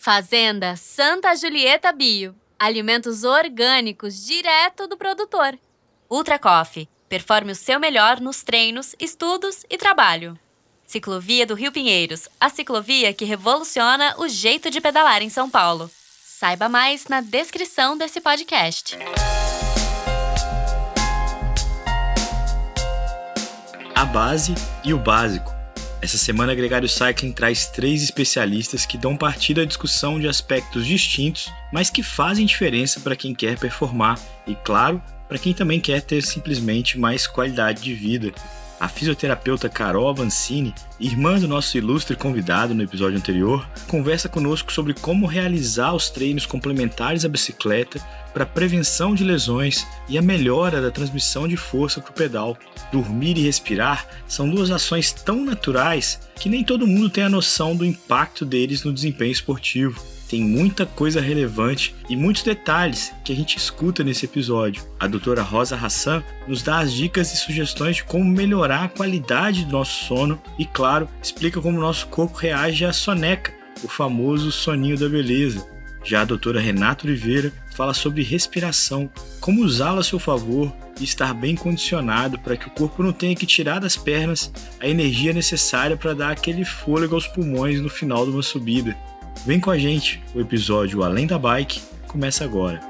Fazenda Santa Julieta Bio. Alimentos orgânicos direto do produtor. Ultra Coffee. Performe o seu melhor nos treinos, estudos e trabalho. Ciclovia do Rio Pinheiros. A ciclovia que revoluciona o jeito de pedalar em São Paulo. Saiba mais na descrição desse podcast. A base e o básico. Essa semana, Gregário Cycling traz três especialistas que dão partida à discussão de aspectos distintos, mas que fazem diferença para quem quer performar e, claro, para quem também quer ter simplesmente mais qualidade de vida. A fisioterapeuta Carol Avancini, irmã do nosso ilustre convidado no episódio anterior, conversa conosco sobre como realizar os treinos complementares à bicicleta para prevenção de lesões e a melhora da transmissão de força para o pedal. Dormir e respirar são duas ações tão naturais que nem todo mundo tem a noção do impacto deles no desempenho esportivo. Tem muita coisa relevante e muitos detalhes que a gente escuta nesse episódio. A doutora Rosa Hassan nos dá as dicas e sugestões de como melhorar a qualidade do nosso sono e, claro, explica como o nosso corpo reage à soneca, o famoso soninho da beleza. Já a doutora Renata Oliveira fala sobre respiração, como usá-la a seu favor e estar bem condicionado para que o corpo não tenha que tirar das pernas a energia necessária para dar aquele fôlego aos pulmões no final de uma subida. Vem com a gente, o episódio Além da Bike começa agora.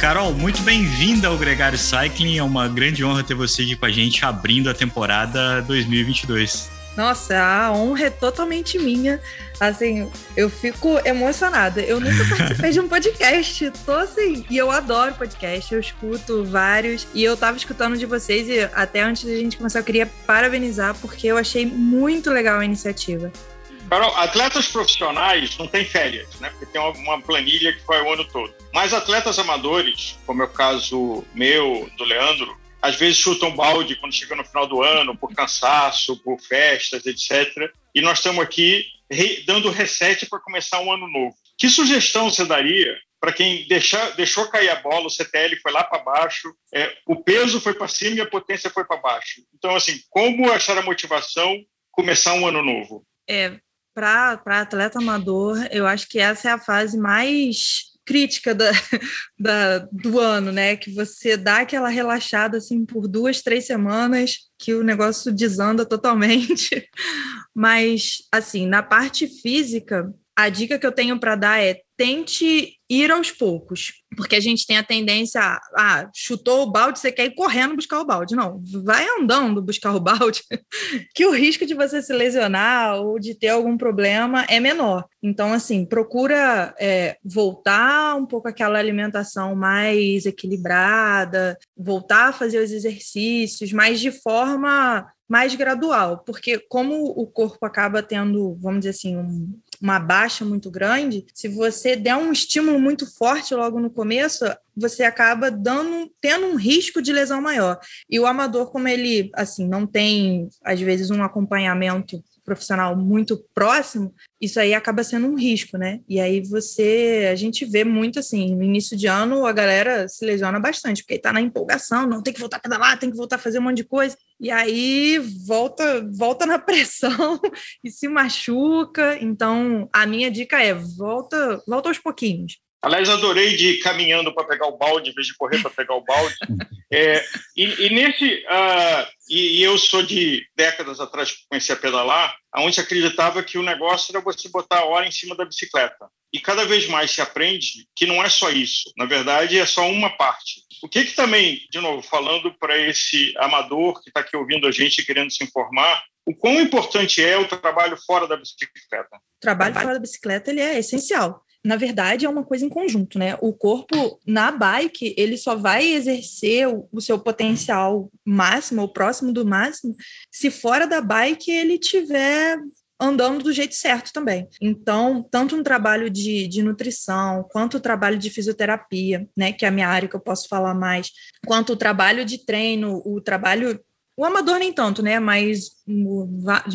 Carol, muito bem-vinda ao Gregário Cycling. É uma grande honra ter você aqui com a gente abrindo a temporada 2022. Nossa, a honra é totalmente minha. Assim, eu fico emocionada. Eu nunca participei de um podcast. Tô assim, e eu adoro podcast, eu escuto vários. E eu tava escutando de vocês e até antes da gente começar, eu queria parabenizar, porque eu achei muito legal a iniciativa. Carol, atletas profissionais não têm férias, né? Porque tem uma planilha que vai o ano todo. Mas atletas amadores, como é o caso meu, do Leandro, às vezes chutam balde quando chega no final do ano, por cansaço, por festas, etc. E nós estamos aqui dando reset para começar um ano novo. Que sugestão você daria para quem deixou cair a bola, o CTL foi lá para baixo, é, o peso foi para cima e a potência foi para baixo? Então, assim, como achar a motivação começar um ano novo? É, para atleta amador, eu acho que essa é a fase mais crítica da, da, do ano, né? Que você dá aquela relaxada assim por duas, três semanas, que o negócio desanda totalmente. Mas, assim, na parte física, a dica que eu tenho para dar é tente ir aos poucos, porque a gente tem a tendência a, ah, chutou o balde, você quer ir correndo buscar o balde. Não, vai andando buscar o balde, que o risco de você se lesionar ou de ter algum problema é menor. Então, assim, procura é, voltar um pouco aquela alimentação mais equilibrada, voltar a fazer os exercícios, mas de forma mais gradual, porque como o corpo acaba tendo, vamos dizer assim, um, uma baixa muito grande, se você der um estímulo muito forte logo no começo, você acaba dando, tendo um risco de lesão maior. E o amador, como ele assim não tem às vezes um acompanhamento profissional muito próximo, isso aí acaba sendo um risco, né? E aí você, a gente vê muito assim, no início de ano a galera se lesiona bastante, porque tá na empolgação, não tem que voltar a pedalar, tem que voltar a fazer um monte de coisa, e aí volta, volta na pressão e se machuca. Então, a minha dica é volta, volta aos pouquinhos. Aliás, adorei de ir caminhando para pegar o balde, em vez de correr para pegar o balde. É, e, e, nesse. Uh, e, e, eu sou de décadas atrás que comecei a pedalar, onde acreditava que o negócio era você botar a hora em cima da bicicleta. E cada vez mais se aprende que não é só isso. Na verdade, é só uma parte. O que, que também, de novo, falando para esse amador que está aqui ouvindo a gente querendo se informar, o quão importante é o trabalho fora da bicicleta? O trabalho fora da bicicleta ele é essencial na verdade, é uma coisa em conjunto, né? O corpo na bike, ele só vai exercer o, seu potencial máximo, ou próximo do máximo, se fora da bike ele tiver andando do jeito certo também. Então, tanto um trabalho de, de nutrição, quanto o trabalho de fisioterapia, né, que é a minha área que eu posso falar mais, quanto o trabalho de treino, o trabalho O amador nem tanto, né? Mas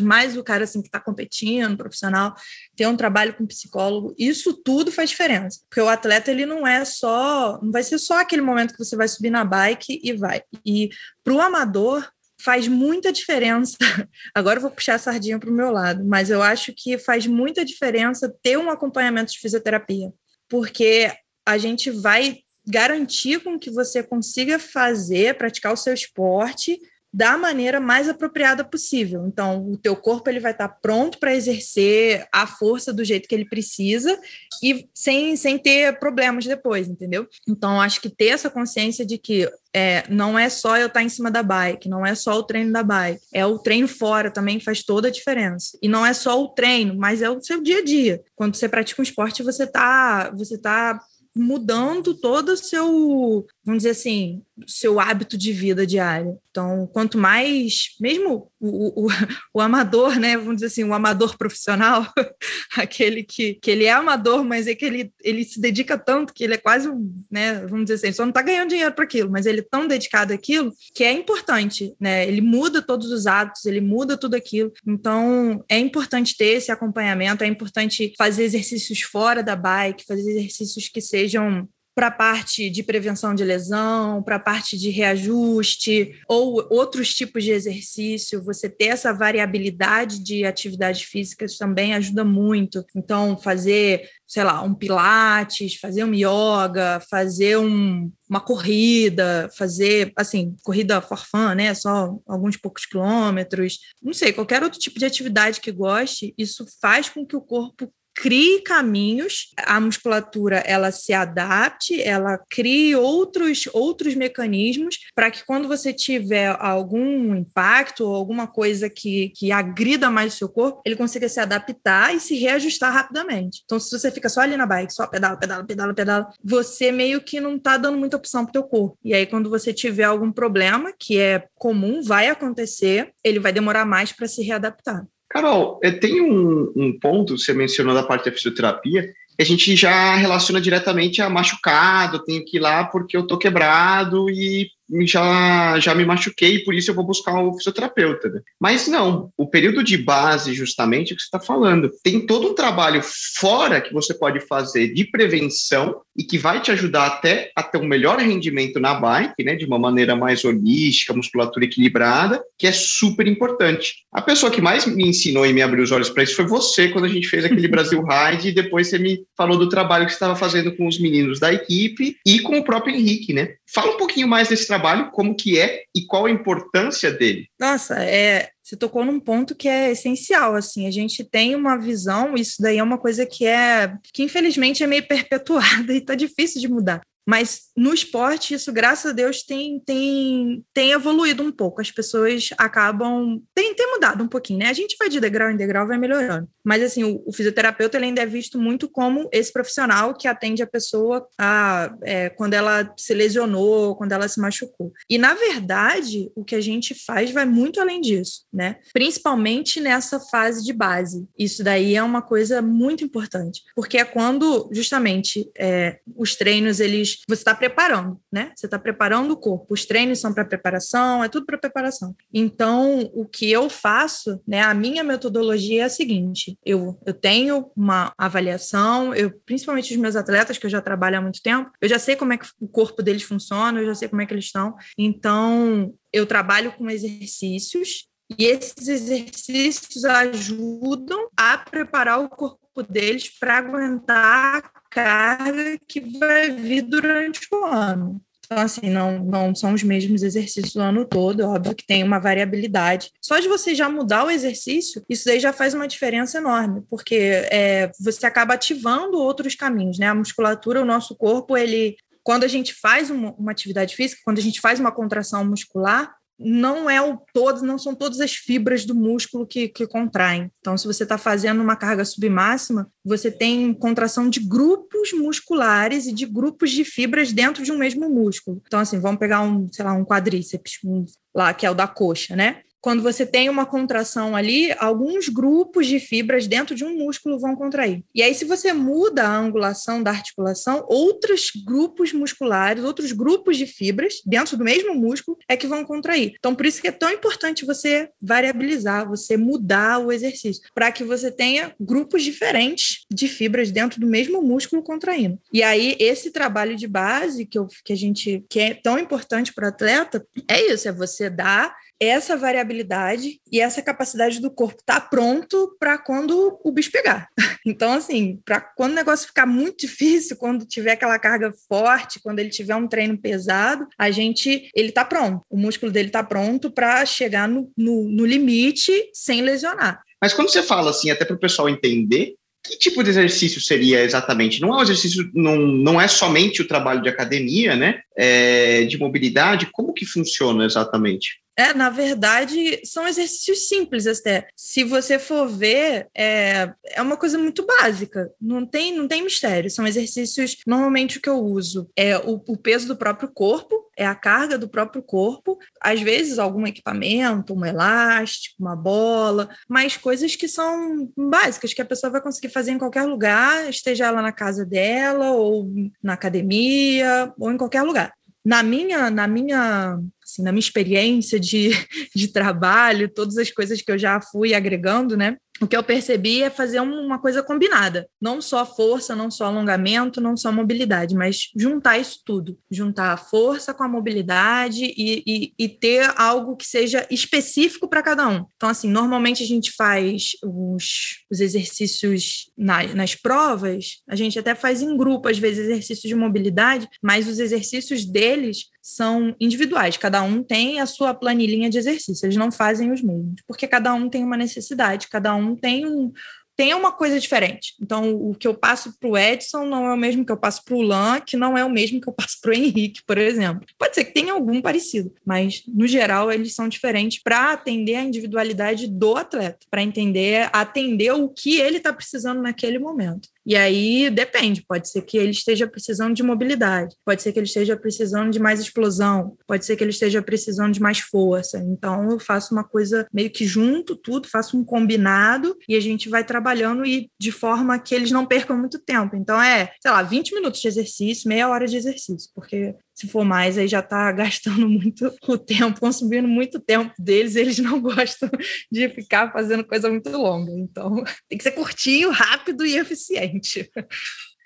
mais o cara assim que está competindo, profissional, ter um trabalho com psicólogo, isso tudo faz diferença. Porque o atleta ele não é só, não vai ser só aquele momento que você vai subir na bike e vai. E para o amador faz muita diferença. Agora eu vou puxar a sardinha para o meu lado, mas eu acho que faz muita diferença ter um acompanhamento de fisioterapia, porque a gente vai garantir com que você consiga fazer, praticar o seu esporte da maneira mais apropriada possível. Então, o teu corpo ele vai estar pronto para exercer a força do jeito que ele precisa e sem, sem ter problemas depois, entendeu? Então, acho que ter essa consciência de que é, não é só eu estar em cima da bike, não é só o treino da bike, é o treino fora também faz toda a diferença. E não é só o treino, mas é o seu dia a dia. Quando você pratica um esporte, você está você tá mudando todo o seu, vamos dizer assim, seu hábito de vida diário. Então, quanto mais, mesmo o, o, o, amador, né, vamos dizer assim, o amador profissional, aquele que, que ele é amador, mas é que ele, ele se dedica tanto que ele é quase, né, vamos dizer assim, só não está ganhando dinheiro para aquilo, mas ele é tão dedicado àquilo que é importante, né, ele muda todos os hábitos, ele muda tudo aquilo. Então, é importante ter esse acompanhamento, é importante fazer exercícios fora da bike, fazer exercícios que sejam para a parte de prevenção de lesão, para a parte de reajuste ou outros tipos de exercício, você ter essa variabilidade de atividades físicas também ajuda muito. Então, fazer, sei lá, um pilates, fazer um yoga, fazer um, uma corrida, fazer, assim, corrida for fun, né? Só alguns poucos quilômetros, não sei, qualquer outro tipo de atividade que goste, isso faz com que o corpo crie caminhos, a musculatura ela se adapte, ela crie outros, outros mecanismos para que quando você tiver algum impacto ou alguma coisa que, que agrida mais o seu corpo, ele consiga se adaptar e se reajustar rapidamente. Então, se você fica só ali na bike, só pedala, pedala, pedala, pedala, você meio que não está dando muita opção para o teu corpo. E aí, quando você tiver algum problema, que é comum, vai acontecer, ele vai demorar mais para se readaptar. Carol, é, tem um, um ponto, você mencionou da parte da fisioterapia, que a gente já relaciona diretamente a machucado, tenho que ir lá porque eu tô quebrado e já, já me machuquei, por isso eu vou buscar um fisioterapeuta. Né? Mas não, o período de base, justamente, é o que você está falando. Tem todo um trabalho fora que você pode fazer de prevenção e que vai te ajudar até a ter um melhor rendimento na bike, né, de uma maneira mais holística, musculatura equilibrada, que é super importante. A pessoa que mais me ensinou e me abriu os olhos para isso foi você, quando a gente fez aquele Brasil Ride, e depois você me falou do trabalho que você estava fazendo com os meninos da equipe e com o próprio Henrique, né? Fala um pouquinho mais desse trabalho, como que é e qual a importância dele. Nossa, é, você tocou num ponto que é essencial, assim, a gente tem uma visão, isso daí é uma coisa que é, que infelizmente é meio perpetuada e tá difícil de mudar. Mas no esporte, isso, graças a Deus, tem, tem, tem evoluído um pouco. As pessoas acabam. Tem, tem mudado um pouquinho, né? A gente vai de degrau em degrau, vai melhorando. Mas, assim, o, o fisioterapeuta ele ainda é visto muito como esse profissional que atende a pessoa a, é, quando ela se lesionou, quando ela se machucou. E, na verdade, o que a gente faz vai muito além disso, né? Principalmente nessa fase de base. Isso daí é uma coisa muito importante, porque é quando, justamente, é, os treinos eles você está preparando, né? Você está preparando o corpo. Os treinos são para preparação, é tudo para preparação. Então, o que eu faço, né? A minha metodologia é a seguinte: eu, eu tenho uma avaliação, eu, principalmente os meus atletas, que eu já trabalho há muito tempo, eu já sei como é que o corpo deles funciona, eu já sei como é que eles estão. Então, eu trabalho com exercícios e esses exercícios ajudam a preparar o corpo deles para aguentar carga que vai vir durante o ano. Então, assim, não, não são os mesmos exercícios o ano todo, é óbvio que tem uma variabilidade. Só de você já mudar o exercício, isso daí já faz uma diferença enorme, porque é, você acaba ativando outros caminhos, né? A musculatura, o nosso corpo, ele. Quando a gente faz uma, uma atividade física, quando a gente faz uma contração muscular, não é o todo, não são todas as fibras do músculo que, que contraem. Então, se você está fazendo uma carga submáxima, você tem contração de grupos musculares e de grupos de fibras dentro de um mesmo músculo. Então, assim, vamos pegar um, sei lá, um quadríceps, um, lá que é o da coxa, né? Quando você tem uma contração ali, alguns grupos de fibras dentro de um músculo vão contrair. E aí, se você muda a angulação da articulação, outros grupos musculares, outros grupos de fibras dentro do mesmo músculo é que vão contrair. Então, por isso que é tão importante você variabilizar, você mudar o exercício, para que você tenha grupos diferentes de fibras dentro do mesmo músculo contraindo. E aí, esse trabalho de base que, eu, que a gente que é tão importante para o atleta é isso: é você dar essa variabilidade e essa capacidade do corpo estar tá pronto para quando o bicho pegar. Então, assim, para quando o negócio ficar muito difícil, quando tiver aquela carga forte, quando ele tiver um treino pesado, a gente, ele tá pronto. O músculo dele tá pronto para chegar no, no, no limite sem lesionar. Mas quando você fala assim, até para o pessoal entender, que tipo de exercício seria exatamente? Não é um exercício, não, não é somente o trabalho de academia, né? É, de mobilidade, como que funciona exatamente? É, na verdade, são exercícios simples até. Se você for ver, é, é uma coisa muito básica. Não tem, não tem mistério. São exercícios, normalmente o que eu uso é o, o peso do próprio corpo, é a carga do próprio corpo, às vezes algum equipamento, um elástico, uma bola, mas coisas que são básicas, que a pessoa vai conseguir fazer em qualquer lugar, esteja ela na casa dela, ou na academia, ou em qualquer lugar. Na minha, na minha assim, na minha experiência de, de trabalho, todas as coisas que eu já fui agregando, né? O que eu percebi é fazer uma coisa combinada, não só força, não só alongamento, não só mobilidade, mas juntar isso tudo, juntar a força com a mobilidade e, e, e ter algo que seja específico para cada um. Então, assim, normalmente a gente faz os, os exercícios na, nas provas, a gente até faz em grupo, às vezes, exercícios de mobilidade, mas os exercícios deles são individuais, cada um tem a sua planilhinha de exercícios, eles não fazem os mesmos, porque cada um tem uma necessidade, cada um tem um, tem uma coisa diferente. Então, o que eu passo para o Edson não é o mesmo que eu passo para o Lan, que não é o mesmo que eu passo para o Henrique, por exemplo. Pode ser que tenha algum parecido, mas no geral eles são diferentes para atender a individualidade do atleta, para entender, atender o que ele está precisando naquele momento. E aí depende, pode ser que ele esteja precisando de mobilidade, pode ser que ele esteja precisando de mais explosão, pode ser que ele esteja precisando de mais força. Então eu faço uma coisa meio que junto tudo, faço um combinado e a gente vai trabalhando e de forma que eles não percam muito tempo. Então é, sei lá, 20 minutos de exercício, meia hora de exercício, porque se for mais, aí já está gastando muito o tempo, consumindo muito tempo deles, eles não gostam de ficar fazendo coisa muito longa. Então, tem que ser curtinho, rápido e eficiente.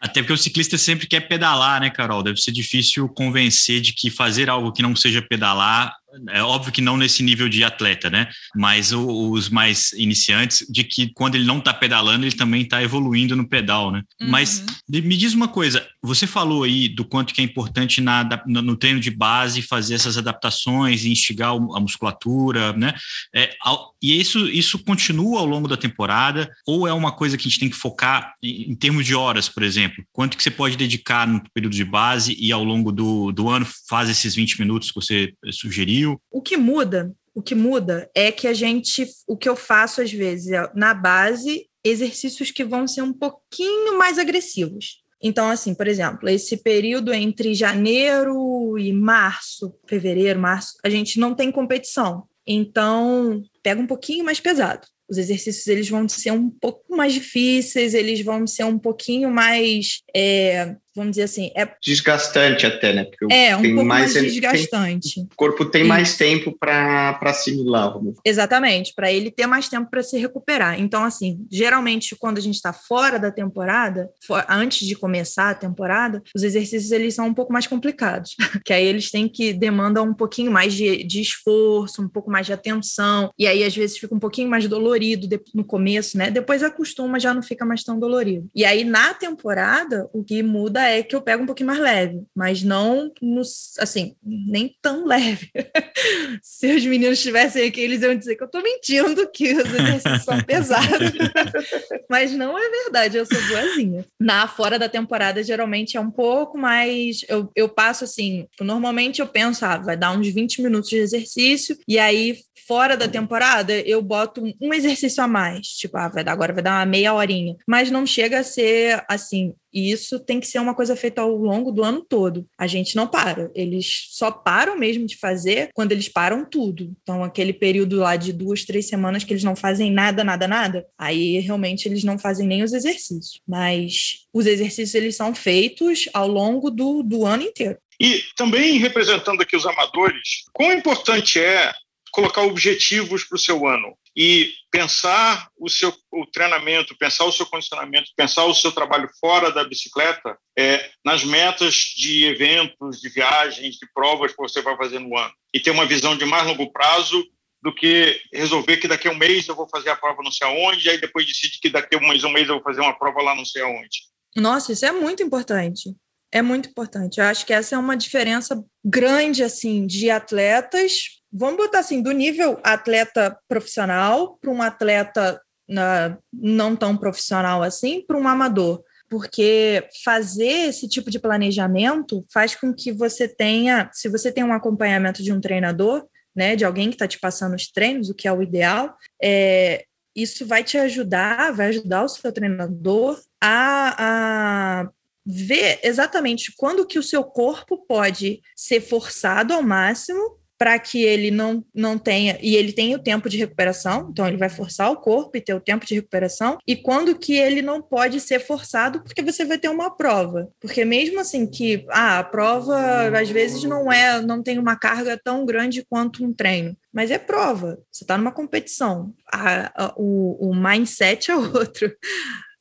Até porque o ciclista sempre quer pedalar, né, Carol? Deve ser difícil convencer de que fazer algo que não seja pedalar é óbvio que não nesse nível de atleta, né? Mas os mais iniciantes, de que quando ele não está pedalando, ele também está evoluindo no pedal, né? Uhum. Mas me diz uma coisa, você falou aí do quanto que é importante na, no treino de base fazer essas adaptações e instigar a musculatura, né? É, e isso, isso continua ao longo da temporada ou é uma coisa que a gente tem que focar em, em termos de horas, por exemplo? Quanto que você pode dedicar no período de base e ao longo do, do ano faz esses 20 minutos que você sugeriu? O que muda, o que muda é que a gente, o que eu faço às vezes é, na base, exercícios que vão ser um pouquinho mais agressivos. Então, assim, por exemplo, esse período entre janeiro e março, fevereiro, março, a gente não tem competição. Então, pega um pouquinho mais pesado. Os exercícios eles vão ser um pouco mais difíceis, eles vão ser um pouquinho mais é, vamos dizer assim, é desgastante até, né? Porque é um pouco mais, mais desgastante. Tem, o corpo tem Isso. mais tempo para assimilar. Vamos. Exatamente, para ele ter mais tempo para se recuperar. Então, assim, geralmente quando a gente está fora da temporada, for, antes de começar a temporada, os exercícios eles são um pouco mais complicados, que aí eles têm que demandam um pouquinho mais de, de esforço, um pouco mais de atenção, e aí às vezes fica um pouquinho mais dolorido no começo, né? Depois acostuma, já não fica mais tão dolorido. E aí na temporada o que muda é que eu pego um pouquinho mais leve, mas não nos, assim, nem tão leve. Se os meninos estivessem aqui, eles iam dizer que eu estou mentindo, que os exercícios são pesados. mas não é verdade, eu sou boazinha. Na fora da temporada, geralmente é um pouco mais. Eu, eu passo assim, normalmente eu penso, ah, vai dar uns 20 minutos de exercício, e aí fora da temporada, eu boto um exercício a mais. Tipo, ah, vai dar, agora vai dar uma meia horinha. Mas não chega a ser assim. E isso tem que ser uma coisa feita ao longo do ano todo. A gente não para. Eles só param mesmo de fazer quando eles param tudo. Então, aquele período lá de duas, três semanas que eles não fazem nada, nada, nada, aí realmente eles não fazem nem os exercícios. Mas os exercícios eles são feitos ao longo do, do ano inteiro. E também representando aqui os amadores, quão importante é colocar objetivos para o seu ano e pensar o seu o treinamento, pensar o seu condicionamento, pensar o seu trabalho fora da bicicleta é, nas metas de eventos, de viagens, de provas que você vai fazer no ano. E ter uma visão de mais longo prazo do que resolver que daqui a um mês eu vou fazer a prova não sei aonde, e aí depois decide que daqui a um mês, um mês eu vou fazer uma prova lá não sei aonde. Nossa, isso é muito importante. É muito importante. Eu acho que essa é uma diferença grande assim de atletas vamos botar assim, do nível atleta profissional para um atleta uh, não tão profissional assim, para um amador. Porque fazer esse tipo de planejamento faz com que você tenha, se você tem um acompanhamento de um treinador, né, de alguém que está te passando os treinos, o que é o ideal, é, isso vai te ajudar, vai ajudar o seu treinador a, a ver exatamente quando que o seu corpo pode ser forçado ao máximo para que ele não, não tenha, e ele tem o tempo de recuperação, então ele vai forçar o corpo e ter o tempo de recuperação, e quando que ele não pode ser forçado, porque você vai ter uma prova. Porque mesmo assim que ah, a prova às vezes não é, não tem uma carga tão grande quanto um treino. Mas é prova, você está numa competição. A, a, o, o mindset é outro.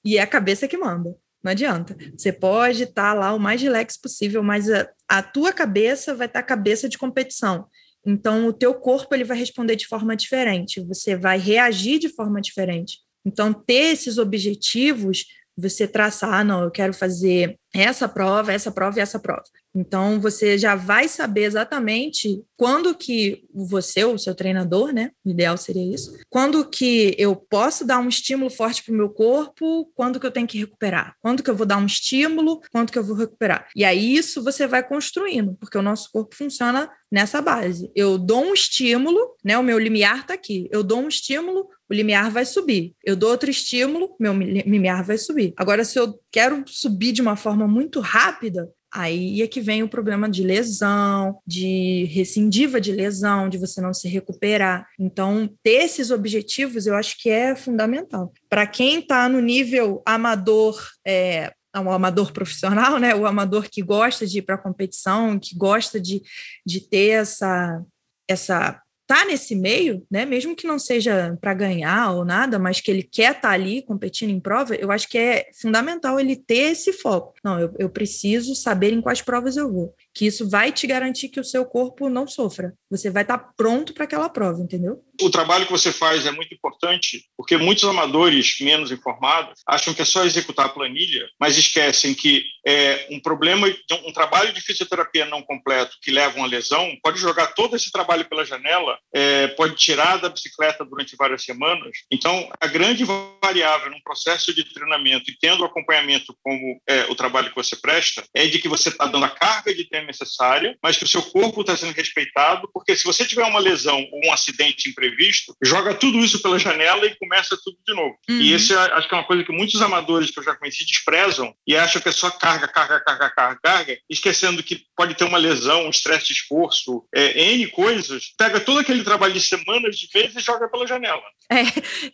E é a cabeça que manda. Não adianta. Você pode estar tá lá o mais relax possível, mas a, a tua cabeça vai estar tá cabeça de competição. Então, o teu corpo ele vai responder de forma diferente, você vai reagir de forma diferente. Então, ter esses objetivos, você traçar, ah, não, eu quero fazer essa prova, essa prova e essa prova. Então, você já vai saber exatamente quando que você, o seu treinador, né? O ideal seria isso. Quando que eu posso dar um estímulo forte para o meu corpo, quando que eu tenho que recuperar. Quando que eu vou dar um estímulo, quando que eu vou recuperar. E aí, isso você vai construindo, porque o nosso corpo funciona nessa base. Eu dou um estímulo, né? O meu limiar está aqui. Eu dou um estímulo, o limiar vai subir. Eu dou outro estímulo, meu limiar vai subir. Agora, se eu quero subir de uma forma muito rápida, Aí é que vem o problema de lesão, de rescindiva de lesão, de você não se recuperar. Então, ter esses objetivos eu acho que é fundamental. Para quem está no nível amador, é, o amador profissional, né? O amador que gosta de ir para a competição, que gosta de, de ter essa, essa tá nesse meio, né, mesmo que não seja para ganhar ou nada, mas que ele quer estar tá ali competindo em prova, eu acho que é fundamental ele ter esse foco. Não, eu, eu preciso saber em quais provas eu vou que isso vai te garantir que o seu corpo não sofra. Você vai estar pronto para aquela prova, entendeu? O trabalho que você faz é muito importante, porque muitos amadores menos informados acham que é só executar a planilha, mas esquecem que é, um problema, um trabalho de fisioterapia não completo que leva a uma lesão pode jogar todo esse trabalho pela janela, é, pode tirar da bicicleta durante várias semanas. Então, a grande variável num processo de treinamento e tendo acompanhamento como é, o trabalho que você presta é de que você está dando a carga de tempo necessária, mas que o seu corpo está sendo respeitado, porque se você tiver uma lesão ou um acidente imprevisto, joga tudo isso pela janela e começa tudo de novo. Uhum. E esse acho que é uma coisa que muitos amadores que eu já conheci desprezam e acham que é só carga, carga, carga, carga, carga, esquecendo que pode ter uma lesão, um estresse de esforço, é, N coisas, pega todo aquele trabalho de semanas, de meses e joga pela janela. É,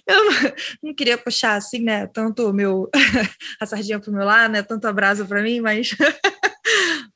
eu não, não queria puxar assim, né, tanto o meu, a sardinha para o meu lado, né, tanto abraço para mim, mas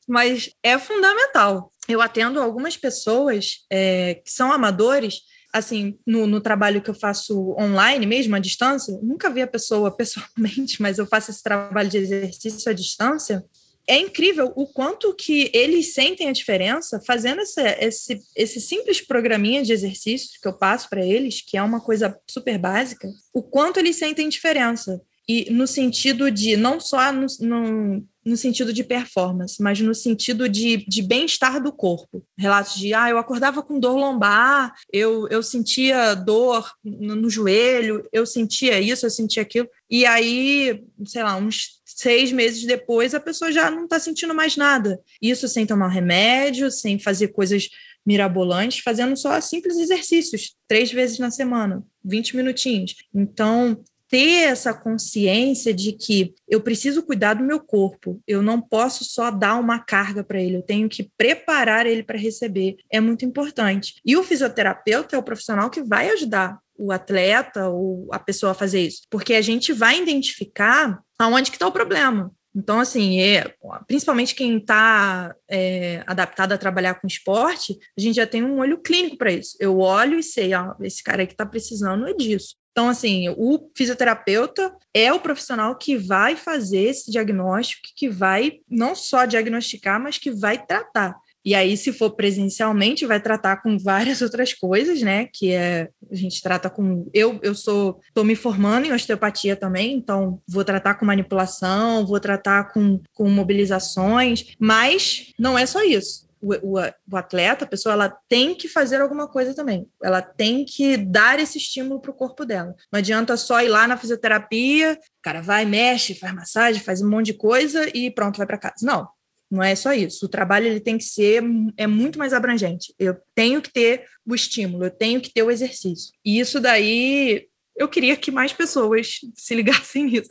mas é fundamental. Eu atendo algumas pessoas é, que são amadores, assim, no, no, trabalho que eu faço online mesmo, à distância, nunca vi a pessoa pessoalmente, mas eu faço esse trabalho de exercício à distância. É incrível o quanto que eles sentem a diferença fazendo esse, esse, esse simples programinha de exercício que eu passo para eles, que é uma coisa super básica, o quanto eles sentem diferença. E no sentido de, não só no, no no sentido de performance, mas no sentido de, de bem-estar do corpo. Relatos de, ah, eu acordava com dor lombar, eu, eu sentia dor no, no joelho, eu sentia isso, eu sentia aquilo. E aí, sei lá, uns seis meses depois, a pessoa já não está sentindo mais nada. Isso sem tomar remédio, sem fazer coisas mirabolantes, fazendo só simples exercícios, três vezes na semana, 20 minutinhos. Então, ter essa consciência de que eu preciso cuidar do meu corpo, eu não posso só dar uma carga para ele, eu tenho que preparar ele para receber, é muito importante. E o fisioterapeuta é o profissional que vai ajudar o atleta ou a pessoa a fazer isso, porque a gente vai identificar aonde que está o problema. Então, assim, é, principalmente quem está é, adaptado a trabalhar com esporte, a gente já tem um olho clínico para isso. Eu olho e sei, ó, esse cara aí que está precisando é disso. Então, assim, o fisioterapeuta é o profissional que vai fazer esse diagnóstico, que vai não só diagnosticar, mas que vai tratar. E aí, se for presencialmente, vai tratar com várias outras coisas, né? Que é a gente trata com. Eu, eu sou, estou me formando em osteopatia também, então vou tratar com manipulação, vou tratar com, com mobilizações, mas não é só isso. O, o, o, atleta, a pessoa, ela tem que fazer alguma coisa também. Ela tem que dar esse estímulo para o corpo dela. Não adianta só ir lá na fisioterapia, o cara vai, mexe, faz massagem, faz um monte de coisa e pronto, vai para casa. Não, não é só isso. O trabalho ele tem que ser é muito mais abrangente. Eu tenho que ter o estímulo, eu tenho que ter o exercício. E isso daí eu queria que mais pessoas se ligassem nisso,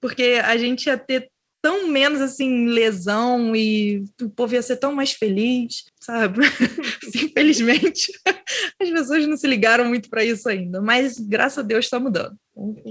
porque a gente ia ter tão menos assim lesão e o povo ia ser tão mais feliz, sabe? Infelizmente, as pessoas não se ligaram muito para isso ainda, mas graças a Deus está mudando.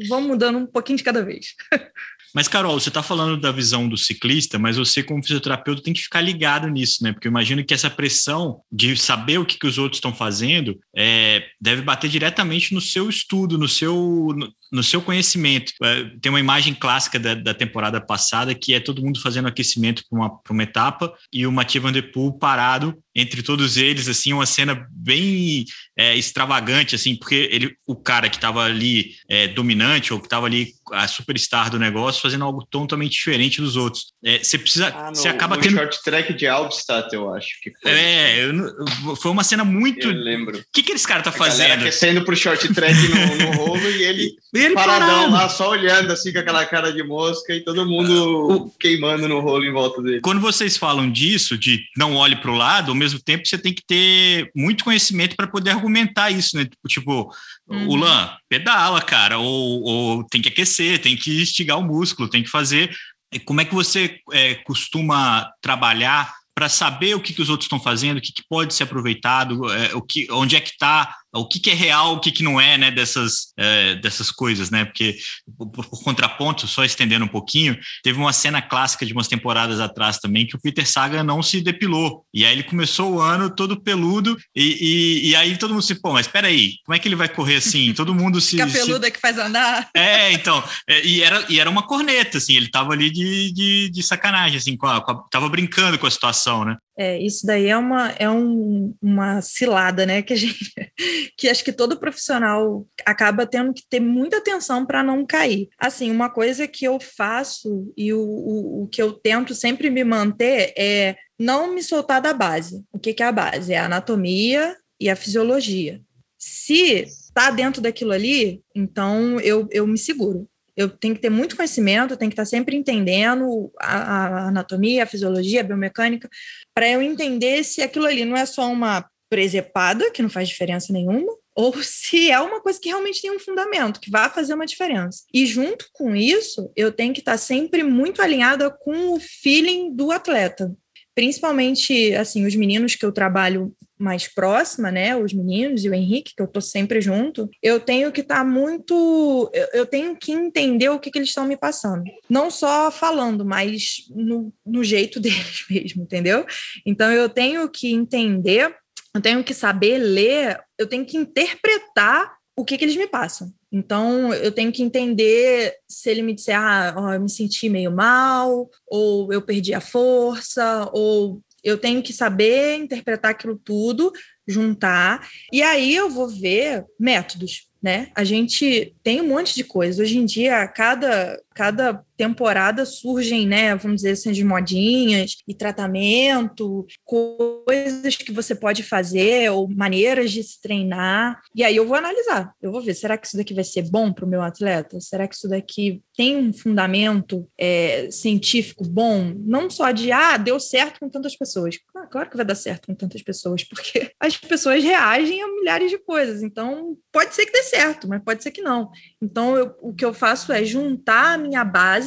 Vamos mudando um pouquinho de cada vez. Mas, Carol, você está falando da visão do ciclista, mas você, como fisioterapeuta, tem que ficar ligado nisso, né? Porque eu imagino que essa pressão de saber o que, que os outros estão fazendo é, deve bater diretamente no seu estudo, no seu, no, seu conhecimento. É, tem uma imagem clássica da, da, temporada passada que é todo mundo fazendo aquecimento para uma, uma etapa e o Mathieu Van Der Poel parado entre todos eles, assim, uma cena bem é, extravagante, assim, porque ele, o cara que estava ali é, dominante ou que estava ali a superstar do negócio fazendo algo totalmente diferente dos outros. É, você precisa, ah, você acaba no tendo short track de Albstadt, eu acho que foi. É, eu, foi uma cena muito. Eu lembro. O que que esse cara tá a fazendo? Aquecendo pro short track no, no rolo e ele, ele paradão parado. lá, só olhando assim com aquela cara de mosca e todo mundo o, queimando no rolo em volta dele. Quando vocês falam disso, de não olhe para o lado, ao mesmo tempo você tem que ter muito conhecimento para poder argumentar isso, né? Tipo, uhum. o Lan, pedala, cara, ou, ou tem que aquecer, tem que estigar o músculo, tem que fazer. Como é que você é, costuma trabalhar para saber o que, que os outros estão fazendo, o que, que pode ser aproveitado, é, o que, onde é que está o que, que, é real, o que, que não é, né, dessas, é, dessas coisas, né, porque por, contraponto, só estendendo um pouquinho, teve uma cena clássica de umas temporadas atrás também que o Peter Saga não se depilou, e aí ele começou o ano todo peludo, e, e, e aí todo mundo se, pô, mas espera aí, como é que ele vai correr assim? Todo mundo se... Fica peludo se... é que faz andar. É, então, é, e, era, e era uma corneta, assim, ele tava ali de, de, de sacanagem, assim, com a, com a, tava brincando com a situação, né? É, isso daí é uma, é um, uma cilada, né? Que a gente, que acho que todo profissional acaba tendo que ter muita atenção para não cair. Assim, uma coisa que eu faço e o, o, o, que eu tento sempre me manter é não me soltar da base. O que, que é a base? É a anatomia e a fisiologia. Se está dentro daquilo ali, então eu, eu me seguro eu tenho que ter muito conhecimento, tenho que estar sempre entendendo a, a anatomia, a fisiologia, a biomecânica, para eu entender se aquilo ali não é só uma presepada, que não faz diferença nenhuma, ou se é uma coisa que realmente tem um fundamento, que vai fazer uma diferença. E junto com isso, eu tenho que estar sempre muito alinhada com o feeling do atleta principalmente assim os meninos que eu trabalho mais próxima, né, os meninos e o Henrique que eu tô sempre junto, eu tenho que estar tá muito, eu, eu, tenho que entender o que, que eles estão me passando, não só falando, mas no, no jeito deles mesmo, entendeu? Então eu tenho que entender, eu tenho que saber ler, eu tenho que interpretar o que, que eles me passam. Então, eu tenho que entender se ele me disser, ah, ó, eu me senti meio mal, ou eu perdi a força, ou eu tenho que saber interpretar aquilo tudo, juntar, e aí eu vou ver métodos né? A gente tem um monte de coisas. Hoje em dia, cada, cada temporada surgem, né, vamos dizer assim, de modinhas e tratamento, coisas que você pode fazer ou maneiras de se treinar. E aí eu vou analisar. Eu vou ver, será que isso daqui vai ser bom para o meu atleta? Será que isso daqui tem um fundamento é, científico bom? Não só de, ah, deu certo com tantas pessoas. Ah, claro que vai dar certo com tantas pessoas, porque as pessoas reagem a milhares de coisas. Então, pode ser que dê certo, mas pode ser que não. Então, eu, o que eu faço é juntar a minha base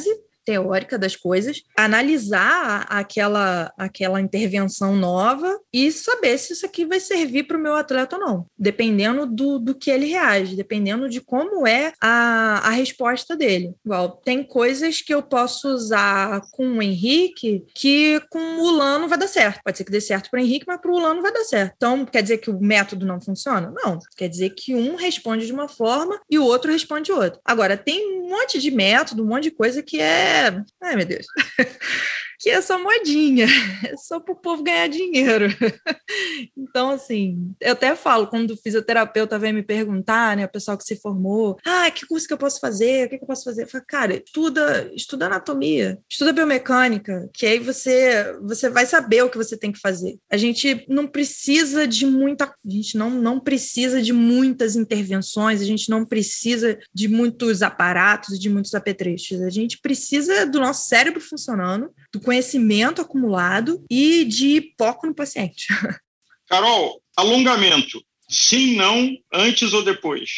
teórica das coisas, analisar aquela, aquela intervenção nova e saber se isso aqui vai servir para o meu atleta ou não, dependendo do, do que ele reage, dependendo de como é a, a resposta dele. Igual, tem coisas que eu posso usar com o Henrique que com o Lano vai dar certo. Pode ser que dê certo para o Henrique, mas para o Lano vai dar certo. Então, quer dizer que o método não funciona? Não. Quer dizer que um responde de uma forma e o outro responde de outra. Agora, tem um monte de método, um monte de coisa que é Ai, meu Deus. que é só modinha, é só para o povo ganhar dinheiro. então, assim, eu até falo, quando o fisioterapeuta vem me perguntar, né, o pessoal que se formou, ah, que curso que eu posso fazer, o que, que eu posso fazer? Eu falo, cara, estuda, estuda anatomia, estuda biomecânica, que aí você, você vai saber o que você tem que fazer. A gente não precisa de muita, a gente não, não precisa de muitas intervenções, a gente não precisa de muitos aparatos, de muitos apetrechos, a gente precisa do nosso cérebro funcionando, do conhecimento acumulado e de foco no paciente. Carol, alongamento, sim, não, antes ou depois?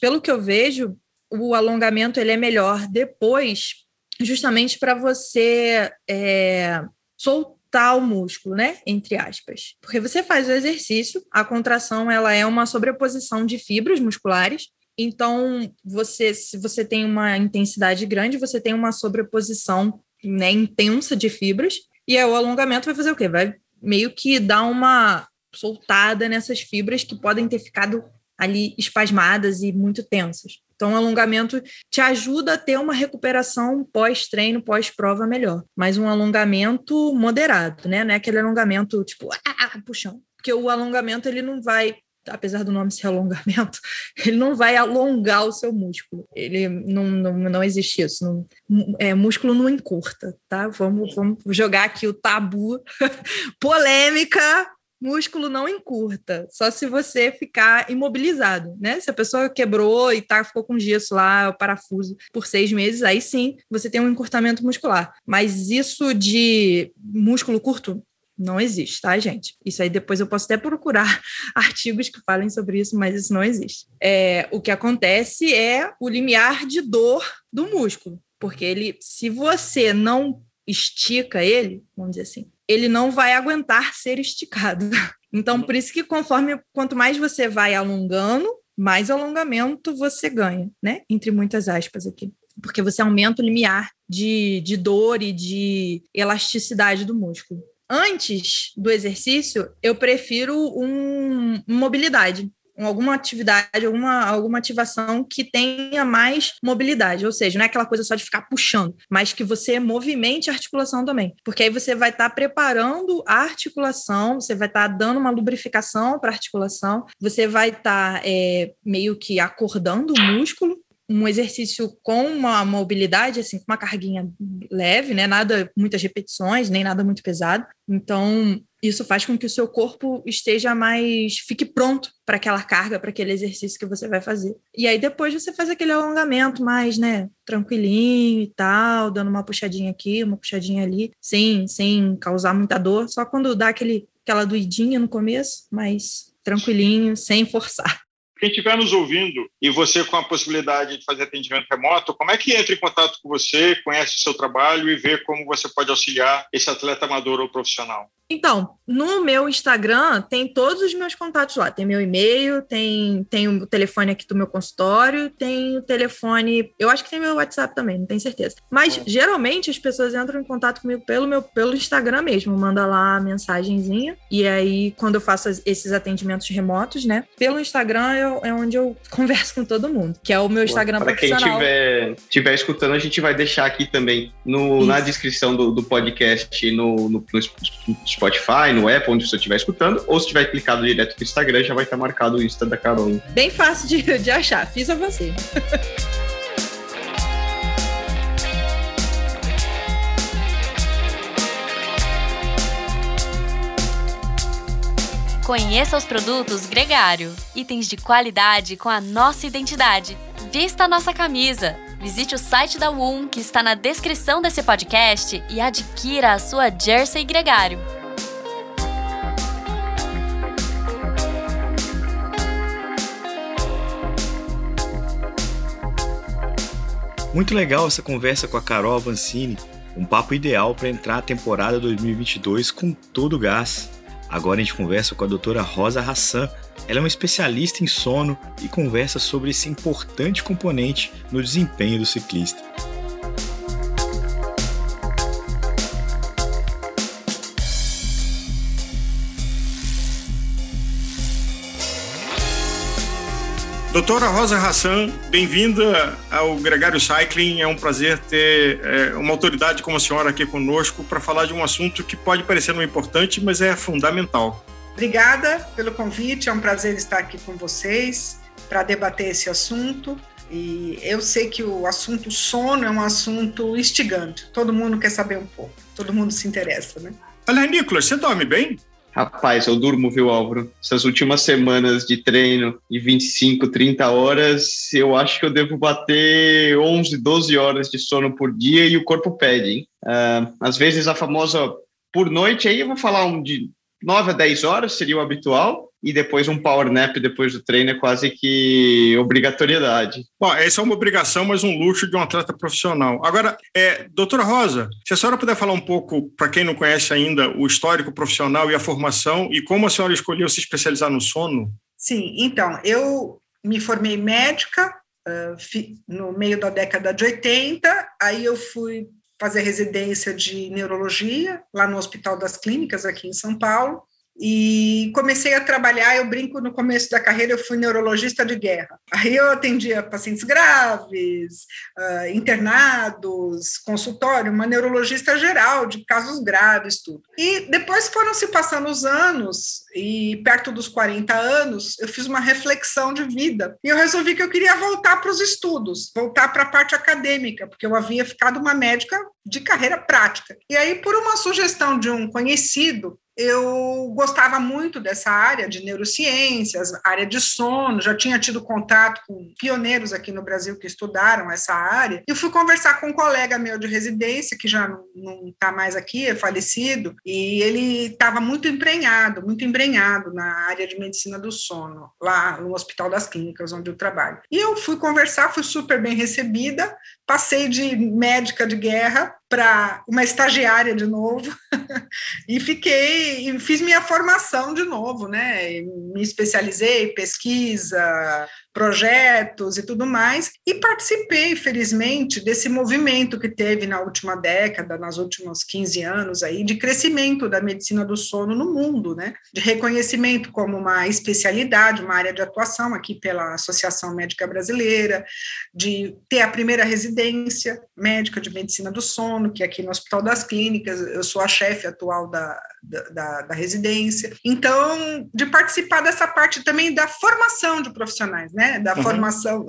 Pelo que eu vejo, o alongamento ele é melhor depois, justamente para você é, soltar o músculo, né? Entre aspas. Porque você faz o exercício, a contração ela é uma sobreposição de fibras musculares. Então, você, se você tem uma intensidade grande, você tem uma sobreposição né, intensa de fibras, e aí o alongamento vai fazer o quê? Vai meio que dar uma soltada nessas fibras que podem ter ficado ali espasmadas e muito tensas. Então, o alongamento te ajuda a ter uma recuperação pós-treino, pós-prova melhor. Mas um alongamento moderado, né? Não é aquele alongamento tipo, ah, puxão. Porque o alongamento ele não vai apesar do nome ser alongamento, ele não vai alongar o seu músculo. Ele não, não, não existe isso. Não, é, músculo não encurta, tá? Vamos, vamos jogar aqui o tabu. Polêmica, músculo não encurta, só se você ficar imobilizado, né? Se a pessoa quebrou e tá, ficou com gesso lá, o parafuso, por seis meses, aí sim você tem um encurtamento muscular. Mas isso de músculo curto, não existe, tá, gente? Isso aí depois eu posso até procurar artigos que falem sobre isso, mas isso não existe. É, o que acontece é o limiar de dor do músculo, porque ele, se você não estica ele, vamos dizer assim, ele não vai aguentar ser esticado. Então, por isso que conforme quanto mais você vai alongando, mais alongamento você ganha, né? Entre muitas aspas aqui. Porque você aumenta o limiar de, de dor e de elasticidade do músculo antes do exercício, eu prefiro um, mobilidade alguma atividade, alguma, alguma ativação que tenha mais mobilidade, ou seja, não é aquela coisa só de ficar puxando, mas que você movimente a articulação também, porque aí você vai estar tá preparando a articulação, você vai estar tá dando uma lubrificação para a articulação, você vai estar tá, é, meio que acordando o músculo, um exercício com uma mobilidade, assim, com uma carguinha leve, né? Nada, muitas repetições, nem nada muito pesado. Então, isso faz com que o seu corpo esteja mais. fique pronto para aquela carga, para aquele exercício que você vai fazer. E aí depois você faz aquele alongamento mais, né? Tranquilinho e tal, dando uma puxadinha aqui, uma puxadinha ali, sem, sem causar muita dor, só quando dá aquele, aquela doidinha no começo, mas tranquilinho, sem forçar. Quem estiver nos ouvindo e você com a possibilidade de fazer atendimento remoto, como é que entra em contato com você, conhece o seu trabalho e vê como você pode auxiliar esse atleta amador ou profissional? Então, no meu Instagram tem todos os meus contatos lá. Tem meu e-mail, tem, tem o telefone aqui do meu consultório, tem o telefone. Eu acho que tem meu WhatsApp também, não tenho certeza. Mas é. geralmente as pessoas entram em contato comigo pelo meu pelo Instagram mesmo, manda lá a mensagenzinha. E aí, quando eu faço esses atendimentos remotos, né? Pelo Instagram eu, é onde eu converso com todo mundo, que é o meu Instagram Para quem estiver tiver escutando, a gente vai deixar aqui também no, na descrição do, do podcast no, no, no Spotify, no Apple, onde você estiver escutando, ou se tiver clicado direto no Instagram, já vai estar marcado o Insta da Carol. Bem fácil de, de achar, fiz a você. Conheça os produtos Gregário, itens de qualidade com a nossa identidade. Vista a nossa camisa. Visite o site da WUM, que está na descrição desse podcast, e adquira a sua Jersey Gregário. Muito legal essa conversa com a Carol Avancini, um papo ideal para entrar a temporada 2022 com todo o gás. Agora a gente conversa com a doutora Rosa Hassan. Ela é uma especialista em sono e conversa sobre esse importante componente no desempenho do ciclista. Doutora Rosa Hassan, bem-vinda ao Gregário Cycling. É um prazer ter é, uma autoridade como a senhora aqui conosco para falar de um assunto que pode parecer não importante, mas é fundamental. Obrigada pelo convite, é um prazer estar aqui com vocês para debater esse assunto. E eu sei que o assunto sono é um assunto instigante, todo mundo quer saber um pouco, todo mundo se interessa, né? Aliás, Nicolas, você dorme bem? Rapaz, eu durmo, viu, Álvaro? Essas últimas semanas de treino de 25, 30 horas, eu acho que eu devo bater 11, 12 horas de sono por dia e o corpo pede, hein? Uh, às vezes a famosa por noite, aí eu vou falar um de 9 a 10 horas, seria o habitual, e depois um power nap depois do treino é quase que obrigatoriedade. Bom, essa é uma obrigação, mas um luxo de um atleta profissional. Agora, é, doutora Rosa, se a senhora puder falar um pouco, para quem não conhece ainda, o histórico profissional e a formação e como a senhora escolheu se especializar no sono? Sim, então, eu me formei médica uh, no meio da década de 80, aí eu fui fazer residência de neurologia lá no Hospital das Clínicas, aqui em São Paulo e comecei a trabalhar. Eu brinco no começo da carreira, eu fui neurologista de guerra. Aí eu atendia pacientes graves, uh, internados, consultório, uma neurologista geral de casos graves, tudo. E depois foram se passando os anos, e perto dos 40 anos, eu fiz uma reflexão de vida. E eu resolvi que eu queria voltar para os estudos, voltar para a parte acadêmica, porque eu havia ficado uma médica de carreira prática. E aí, por uma sugestão de um conhecido, eu gostava muito dessa área de neurociências, área de sono, já tinha tido contato com pioneiros aqui no Brasil que estudaram essa área. E fui conversar com um colega meu de residência, que já não está mais aqui, é falecido, e ele estava muito emprenhado, muito embrenhado na área de medicina do sono, lá no Hospital das Clínicas, onde eu trabalho. E eu fui conversar, fui super bem recebida, passei de médica de guerra para uma estagiária de novo e fiquei e fiz minha formação de novo, né? Me especializei, pesquisa, projetos e tudo mais, e participei, felizmente, desse movimento que teve na última década, nos últimos 15 anos aí, de crescimento da medicina do sono no mundo, né? De reconhecimento como uma especialidade, uma área de atuação aqui pela Associação Médica Brasileira, de ter a primeira residência médica de medicina do sono, que é aqui no Hospital das Clínicas, eu sou a chefe atual da, da, da, residência. Então, de participar dessa parte também da formação de profissionais, né? Da uhum. formação,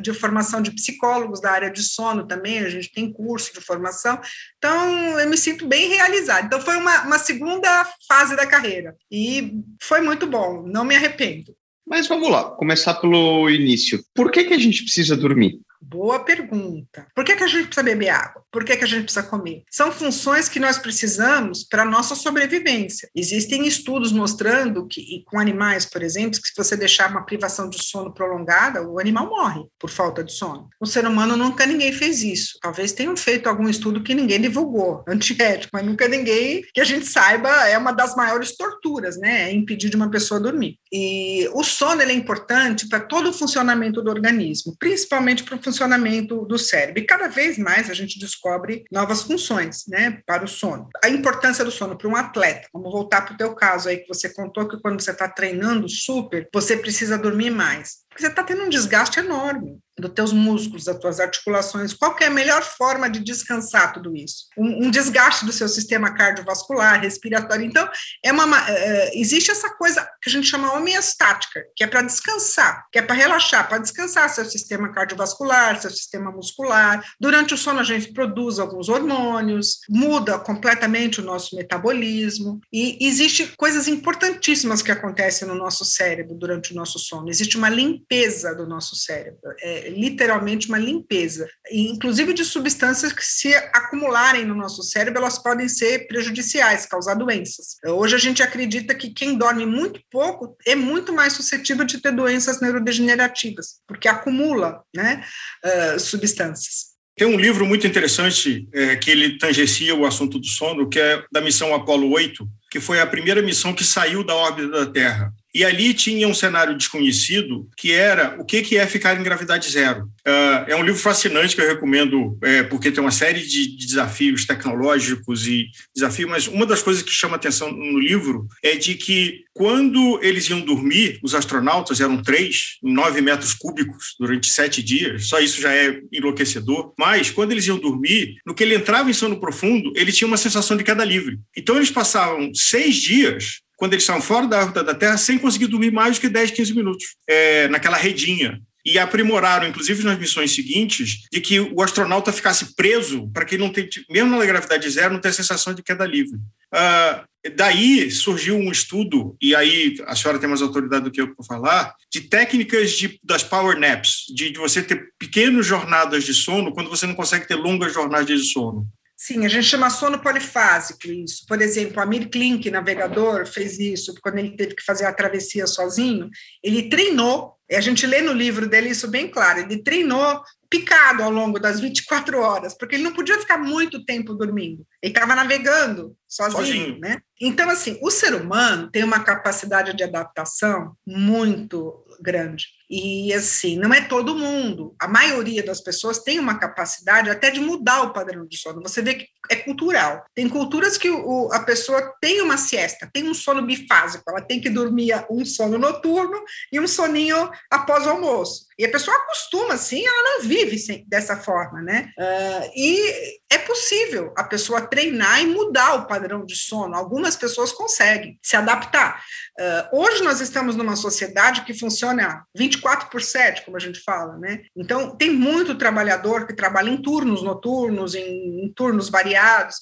de formação de psicólogos da área de sono também, a gente tem curso de formação. Então, eu me sinto bem realizada. Então, foi uma, uma segunda fase da carreira. E foi muito bom, não me arrependo. Mas vamos lá, começar pelo início. Por que, que a gente precisa dormir? Boa pergunta. Por que, que a gente precisa beber água? Por que, que a gente precisa comer? São funções que nós precisamos para a nossa sobrevivência. Existem estudos mostrando que, com animais, por exemplo, que se você deixar uma privação de sono prolongada, o animal morre por falta de sono. O ser humano nunca ninguém fez isso. Talvez tenham feito algum estudo que ninguém divulgou, antiético, mas nunca ninguém, que a gente saiba, é uma das maiores torturas, né? É impedir de uma pessoa dormir. E o sono é importante para todo o funcionamento do organismo, principalmente para o funcionamento do cérebro. E cada vez mais a gente descobre novas funções, né, para o sono. A importância do sono para um atleta. Vamos voltar para o teu caso aí que você contou que quando você está treinando super, você precisa dormir mais. Porque você está tendo um desgaste enorme dos teus músculos, das tuas articulações, qual é a melhor forma de descansar tudo isso? Um, um desgaste do seu sistema cardiovascular, respiratório. Então, é uma, uh, existe essa coisa que a gente chama homeostática, que é para descansar, que é para relaxar, para descansar seu sistema cardiovascular, seu sistema muscular. Durante o sono, a gente produz alguns hormônios, muda completamente o nosso metabolismo, e existe coisas importantíssimas que acontecem no nosso cérebro durante o nosso sono. Existe uma limpeza do nosso cérebro. É, literalmente uma limpeza, inclusive de substâncias que se acumularem no nosso cérebro, elas podem ser prejudiciais, causar doenças. Hoje a gente acredita que quem dorme muito pouco é muito mais suscetível de ter doenças neurodegenerativas, porque acumula né, uh, substâncias. Tem um livro muito interessante é, que ele tangencia o assunto do sono, que é da missão Apollo 8, que foi a primeira missão que saiu da órbita da Terra. E ali tinha um cenário desconhecido, que era o que é ficar em gravidade zero. Ah, é um livro fascinante que eu recomendo, é, porque tem uma série de desafios tecnológicos e desafios, mas uma das coisas que chama atenção no livro é de que quando eles iam dormir, os astronautas eram três, nove metros cúbicos durante sete dias, só isso já é enlouquecedor, mas quando eles iam dormir, no que ele entrava em sono profundo, ele tinha uma sensação de queda livre. Então eles passavam seis dias quando eles estavam fora da órbita da Terra, sem conseguir dormir mais do que 10, 15 minutos, é, naquela redinha. E aprimoraram, inclusive nas missões seguintes, de que o astronauta ficasse preso para que ele não tenha, mesmo na gravidade zero, não tenha a sensação de queda livre. Uh, daí surgiu um estudo, e aí a senhora tem mais autoridade do que eu para falar, de técnicas de, das power naps, de, de você ter pequenas jornadas de sono quando você não consegue ter longas jornadas de sono. Sim, a gente chama sono polifásico isso. Por exemplo, Amir Klink, navegador, fez isso quando ele teve que fazer a travessia sozinho. Ele treinou, a gente lê no livro dele isso bem claro, ele treinou picado ao longo das 24 horas, porque ele não podia ficar muito tempo dormindo. Ele estava navegando sozinho, sozinho, né? Então, assim, o ser humano tem uma capacidade de adaptação muito grande. E assim, não é todo mundo. A maioria das pessoas tem uma capacidade até de mudar o padrão de sono. Você vê que é cultural. Tem culturas que o, a pessoa tem uma siesta, tem um sono bifásico, ela tem que dormir um sono noturno e um soninho após o almoço. E a pessoa acostuma assim, ela não vive sem, dessa forma, né? Uh, e é possível a pessoa treinar e mudar o padrão de sono. Algumas pessoas conseguem se adaptar. Uh, hoje nós estamos numa sociedade que funciona 24 por 7, como a gente fala, né? Então, tem muito trabalhador que trabalha em turnos noturnos, em, em turnos variados,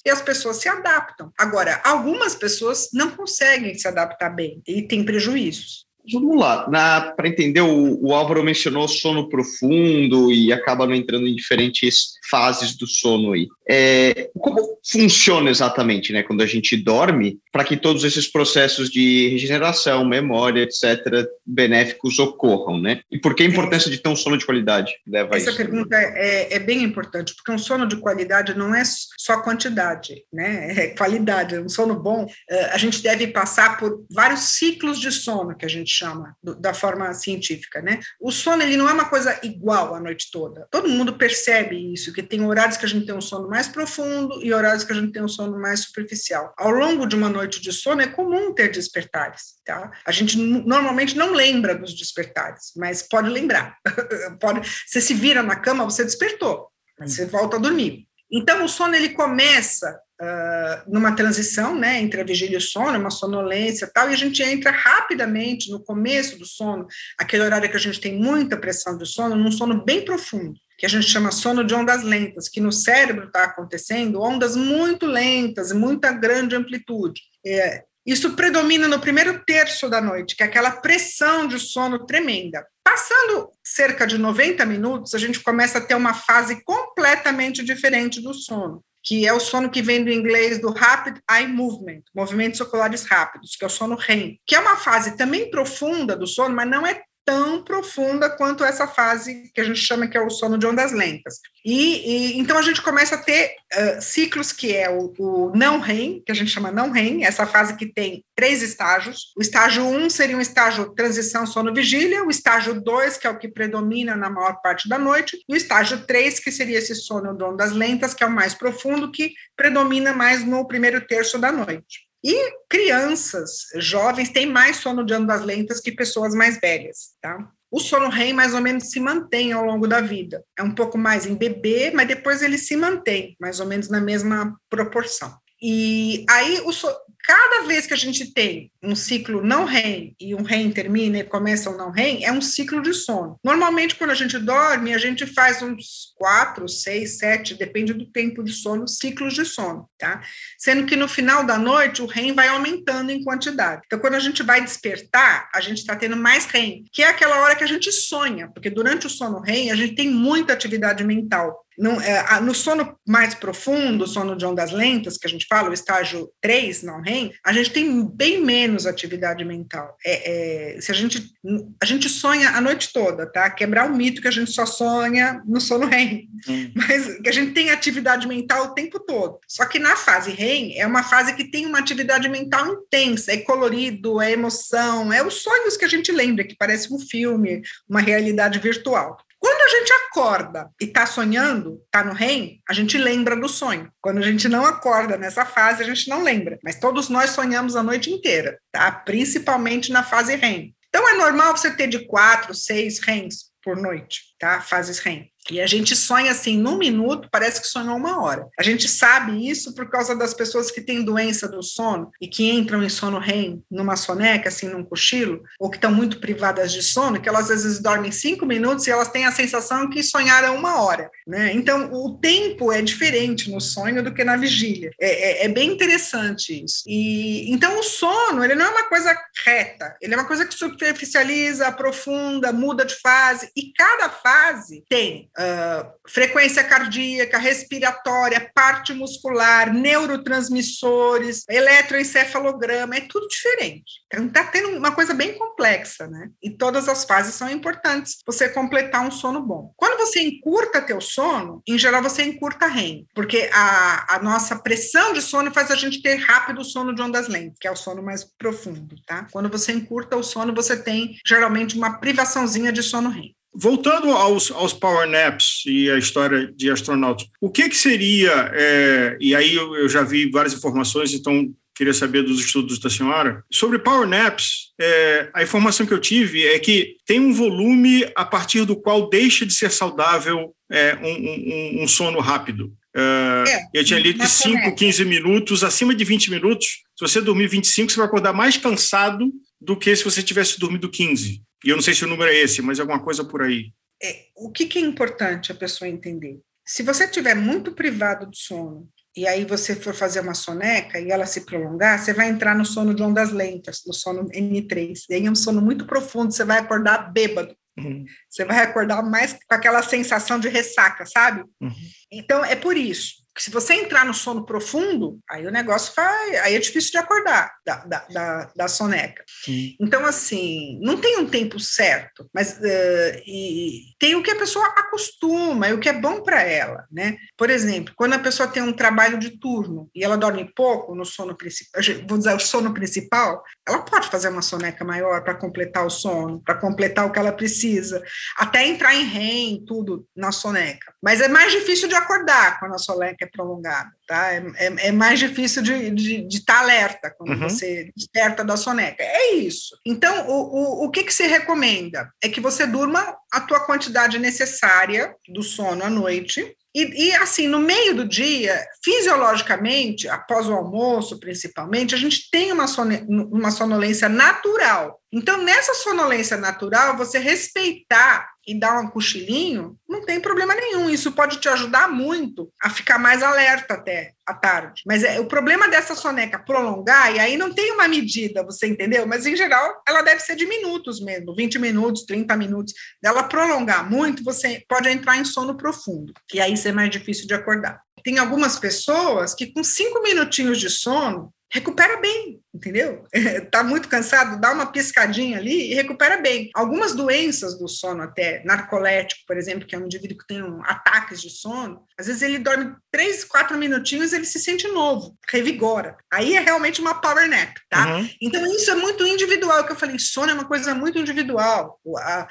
e as pessoas se adaptam. Agora, algumas pessoas não conseguem se adaptar bem e têm prejuízos. Vamos lá, para entender, o, o, Álvaro mencionou sono profundo e acaba entrando em diferentes fases do sono aí. É, como funciona exatamente, né, quando a gente dorme, para que todos esses processos de regeneração, memória, etc., benéficos ocorram, né? E por que a importância de ter um sono de qualidade? Leva Essa isso? pergunta é, é, bem importante, porque um sono de qualidade não é só quantidade, né? É qualidade. Um sono bom, é, a gente deve passar por vários ciclos de sono que a gente chama da forma científica, né? O sono ele não é uma coisa igual a noite toda. Todo mundo percebe isso, que tem horários que a gente tem um sono mais profundo e horários que a gente tem um sono mais superficial. Ao longo de uma noite de sono é comum ter despertares, tá? A gente normalmente não lembra dos despertares, mas pode lembrar. pode, você se vira na cama, você despertou, você volta a dormir. Então, o sono ele começa uh, numa transição né, entre a vigília e o sono, uma sonolência tal, e a gente entra rapidamente no começo do sono, aquele horário que a gente tem muita pressão de sono, num sono bem profundo, que a gente chama sono de ondas lentas, que no cérebro está acontecendo ondas muito lentas, muita grande amplitude. É, isso predomina no primeiro terço da noite, que é aquela pressão de sono tremenda. Passando cerca de 90 minutos, a gente começa a ter uma fase completamente diferente do sono que é o sono que vem do inglês do Rapid Eye Movement, movimentos oculares rápidos, que é o sono REM, que é uma fase também profunda do sono, mas não é tão profunda quanto essa fase que a gente chama que é o sono de ondas lentas. E, e então a gente começa a ter uh, ciclos que é o, o, não REM, que a gente chama não REM, essa fase que tem três estágios. O estágio 1 um seria um estágio transição sono-vigília, o estágio 2, que é o que predomina na maior parte da noite, e o estágio 3, que seria esse sono de ondas lentas, que é o mais profundo, que predomina mais no primeiro terço da noite. E crianças, jovens, têm mais sono de ondas lentas que pessoas mais velhas, tá? O sono REM mais ou menos se mantém ao longo da vida. É um pouco mais em bebê, mas depois ele se mantém, mais ou menos na mesma proporção. E aí o so cada vez que a gente tem um ciclo não REM e um REM termina e começa um não REM, é um ciclo de sono. Normalmente, quando a gente dorme, a gente faz uns quatro, seis, sete, depende do tempo de sono, ciclos de sono, tá? Sendo que no final da noite, o REM vai aumentando em quantidade. Então, quando a gente vai despertar, a gente está tendo mais REM, que é aquela hora que a gente sonha, porque durante o sono REM, a gente tem muita atividade mental. No, é, no sono mais profundo, sono de ondas lentas, que a gente fala, o estágio 3, não REM, REM, a gente tem bem menos atividade mental. É, é, se a gente a gente sonha a noite toda, tá? Quebrar o mito que a gente só sonha no sono REM, hum. mas que a gente tem atividade mental o tempo todo. Só que na fase REM é uma fase que tem uma atividade mental intensa, é colorido, é emoção, é os sonhos que a gente lembra, que parece um filme, uma realidade virtual. Quando a gente acorda e está sonhando, está no REM, a gente lembra do sonho. Quando a gente não acorda nessa fase, a gente não lembra. Mas todos nós sonhamos a noite inteira, tá? Principalmente na fase REM. Então é normal você ter de quatro, seis REMs por noite, tá? Fases REM. E a gente sonha assim, num minuto, parece que sonhou uma hora. A gente sabe isso por causa das pessoas que têm doença do sono e que entram em sono REM numa soneca, assim, num cochilo, ou que estão muito privadas de sono, que elas às vezes dormem cinco minutos e elas têm a sensação que sonharam uma hora, né? Então, o tempo é diferente no sonho do que na vigília. É, é, é bem interessante isso. E então o sono, ele não é uma coisa reta, ele é uma coisa que superficializa, aprofunda, muda de fase e cada fase tem uh, frequência cardíaca, respiratória, parte muscular, neurotransmissores, eletroencefalograma, é tudo diferente. Então, está tendo uma coisa bem complexa, né? E todas as fases são importantes você completar um sono bom. Quando você encurta teu sono, em geral você encurta REM, porque a, a nossa pressão de sono faz a gente ter rápido sono de ondas lentas, que é o sono mais profundo, tá? Quando você encurta o sono, você tem geralmente uma privaçãozinha de sono REM. Voltando aos, aos power naps e a história de astronautas, o que, que seria, é, e aí eu, eu, já vi várias informações, então queria saber dos estudos da senhora, sobre power naps, é, a informação que eu tive é que tem um volume a partir do qual deixa de ser saudável é, um, um, um, sono rápido. É, é eu tinha lido de 5, 15 minutos, acima de 20 minutos, se você dormir 25, você vai acordar mais cansado do que se você tivesse dormido 15. E eu não sei se o número é esse, mas é alguma coisa por aí. É, o que, que é importante a pessoa entender? Se você estiver muito privado do sono e aí você for fazer uma soneca e ela se prolongar, você vai entrar no sono de ondas lentas, no sono N3. E aí é um sono muito profundo, você vai acordar bêbado. Uhum. Você vai acordar mais com aquela sensação de ressaca, sabe? Uhum. Então, é por isso. Porque se você entrar no sono profundo, aí o negócio vai. Aí é difícil de acordar da, da, da, da soneca. Sim. Então, assim, não tem um tempo certo, mas uh, e tem o que a pessoa acostuma e o que é bom para ela, né? Por exemplo, quando a pessoa tem um trabalho de turno e ela dorme pouco no sono principal, vou dizer, o sono principal, ela pode fazer uma soneca maior para completar o sono, para completar o que ela precisa, até entrar em REM, tudo na soneca. Mas é mais difícil de acordar quando a soneca é prolongada, tá? É, é, é mais difícil de estar de, de tá alerta quando uhum. você desperta da soneca. É isso. Então, o, o, o que, que se recomenda? É que você durma a tua quantidade necessária do sono à noite, e, e, assim, no meio do dia, fisiologicamente, após o almoço, principalmente, a gente tem uma, uma sonolência natural. Então, nessa sonolência natural, você respeitar e dar um cochilinho, não tem problema nenhum. Isso pode te ajudar muito a ficar mais alerta até à tarde. Mas é, o problema dessa soneca prolongar, e aí não tem uma medida, você entendeu? Mas em geral, ela deve ser de minutos mesmo, 20 minutos, 30 minutos. Dela prolongar muito, você pode entrar em sono profundo, e aí ser mais difícil de acordar. Tem algumas pessoas que com cinco minutinhos de sono recupera bem, entendeu? Está muito cansado, dá uma piscadinha ali e recupera bem. Algumas doenças do sono, até narcolético, por exemplo, que é um indivíduo que tem um, ataques de sono, às vezes ele dorme três, quatro minutinhos, ele se sente novo, revigora. Aí é realmente uma power nap, tá? Uhum. Então isso é muito individual, que eu falei, sono é uma coisa muito individual. A,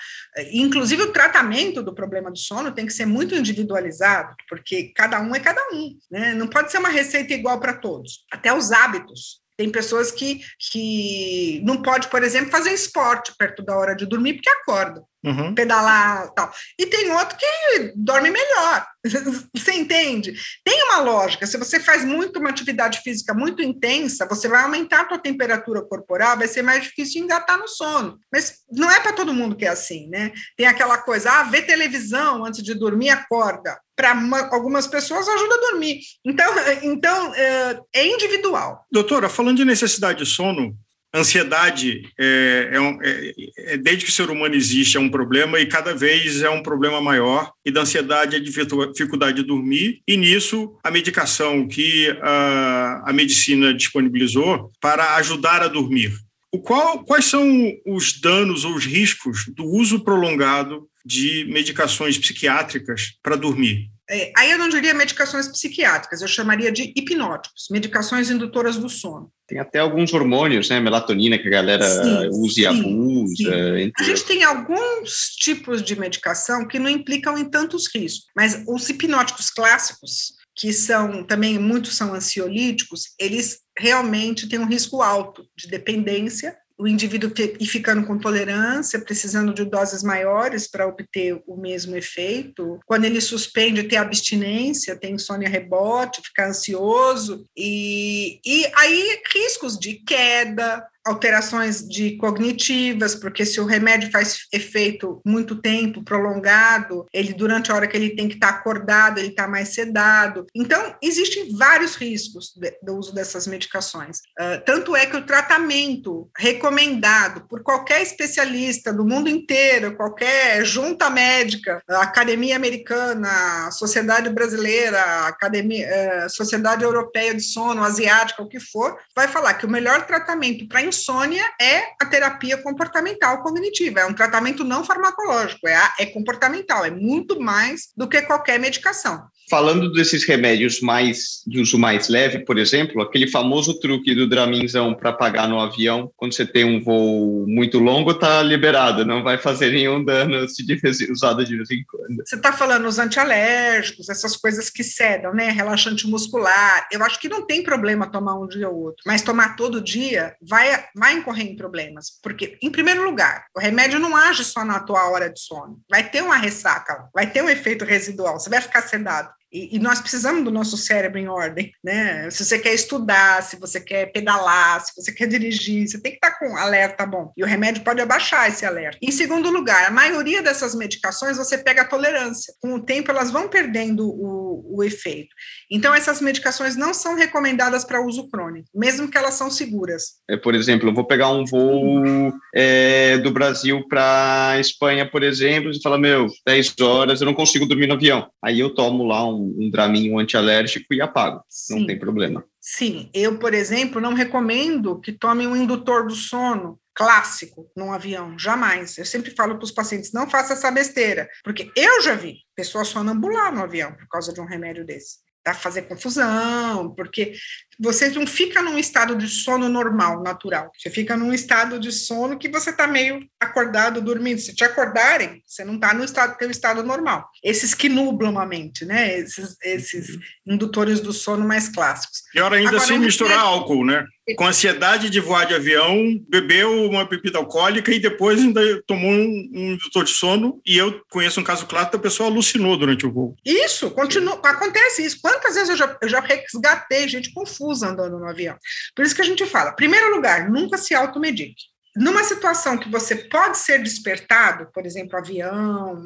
inclusive o tratamento do problema do sono tem que ser muito individualizado, porque cada um é cada um, né? Não pode ser uma receita igual para todos. Até os hábitos tem pessoas que, que não pode, por exemplo, fazer esporte perto da hora de dormir porque acorda uhum. pedalar tal. E tem outro que dorme melhor. Você entende? Tem uma lógica. Se você faz muito uma atividade física muito intensa, você vai aumentar a tua temperatura corporal, vai ser mais difícil engatar no sono. Mas não é para todo mundo que é assim, né? Tem aquela coisa, ah, ver televisão antes de dormir, acorda. Para algumas pessoas ajuda a dormir. Então, então é, é individual. Doutora, falando de necessidade de sono, ansiedade, é, é, um, é, desde que o ser humano existe, é um problema e cada vez é um problema maior. E da ansiedade é dificuldade de dormir. E nisso, a medicação que a, a medicina disponibilizou para ajudar a dormir. O qual, quais são os danos ou os riscos do uso prolongado de medicações psiquiátricas para dormir? É, aí eu não diria medicações psiquiátricas, eu chamaria de hipnóticos, medicações indutoras do sono. Tem até alguns hormônios, né? Melatonina que a galera sim, usa e abusa. Sim. A gente tem alguns tipos de medicação que não implicam em tantos riscos, mas os hipnóticos clássicos, que são também muitos são ansiolíticos, eles realmente têm um risco alto de dependência o indivíduo ir ficando com tolerância, precisando de doses maiores para obter o mesmo efeito. Quando ele suspende, ter abstinência, tem insônia rebote, ficar ansioso. E, e aí, riscos de queda, alterações de cognitivas, porque se o remédio faz efeito muito tempo, prolongado, ele durante a hora que ele tem que estar tá acordado, ele está mais sedado. Então, existem vários riscos do uso dessas medicações. Uh, tanto é que o tratamento recomendado por qualquer especialista do mundo inteiro, qualquer junta médica, Academia Americana, Sociedade Brasileira, Academia, uh, Sociedade Europeia de Sono, Asiática, o que for, vai falar que o melhor tratamento para insônia é a terapia comportamental cognitiva, é um tratamento não farmacológico, é, é comportamental, é muito mais do que qualquer medicação. Falando desses remédios mais de uso mais leve, por exemplo, aquele famoso truque do Draminzão para pagar no avião, quando você tem um voo muito longo, tá liberado, não vai fazer nenhum dano se de usado de vez em quando. Você está falando os antialérgicos, essas coisas que cedam, né? Relaxante muscular. Eu acho que não tem problema tomar um dia ou outro, mas tomar todo dia vai, vai incorrer em problemas, porque, em primeiro lugar, o remédio não age só na tua hora de sono, vai ter uma ressaca, vai ter um efeito residual, você vai ficar sedado. E, e, nós precisamos do nosso cérebro em ordem, né? Se você quer estudar, se você quer pedalar, se você quer dirigir, você tem que estar com alerta bom. E o remédio pode abaixar esse alerta. Em segundo lugar, a maioria dessas medicações você pega a tolerância. Com o tempo, elas vão perdendo o, o efeito. Então, essas medicações não são recomendadas para uso crônico, mesmo que elas são seguras. É, por exemplo, eu vou pegar um voo é, do Brasil para Espanha, por exemplo, e falar, meu, 10 horas, eu não consigo dormir no avião. Aí eu tomo lá um um, Dramin um antialérgico e apago, Sim. não tem problema. Sim, eu, por exemplo, não recomendo que tome um indutor do sono clássico num avião, jamais. Eu sempre falo para os pacientes, não faça essa besteira, porque eu já vi pessoas sonambular no avião por causa de um remédio desse a fazer confusão, porque você não fica num estado de sono normal, natural. Você fica num estado de sono que você está meio acordado, dormindo. Se te acordarem, você não está no estado, teu estado normal. Esses que nublam a mente, né? Esses, esses uhum. indutores do sono mais clássicos. Pior ainda Agora, se misturar álcool, né? Com ansiedade de voar de avião, bebeu uma bebida alcoólica e depois ainda tomou um, um de sono. E eu conheço um caso claro a pessoa alucinou durante o voo. Isso, continua, acontece isso. Quantas vezes eu já, eu já resgatei gente confusa andando no avião? Por isso que a gente fala, primeiro lugar, nunca se automedique numa situação que você pode ser despertado, por exemplo, avião,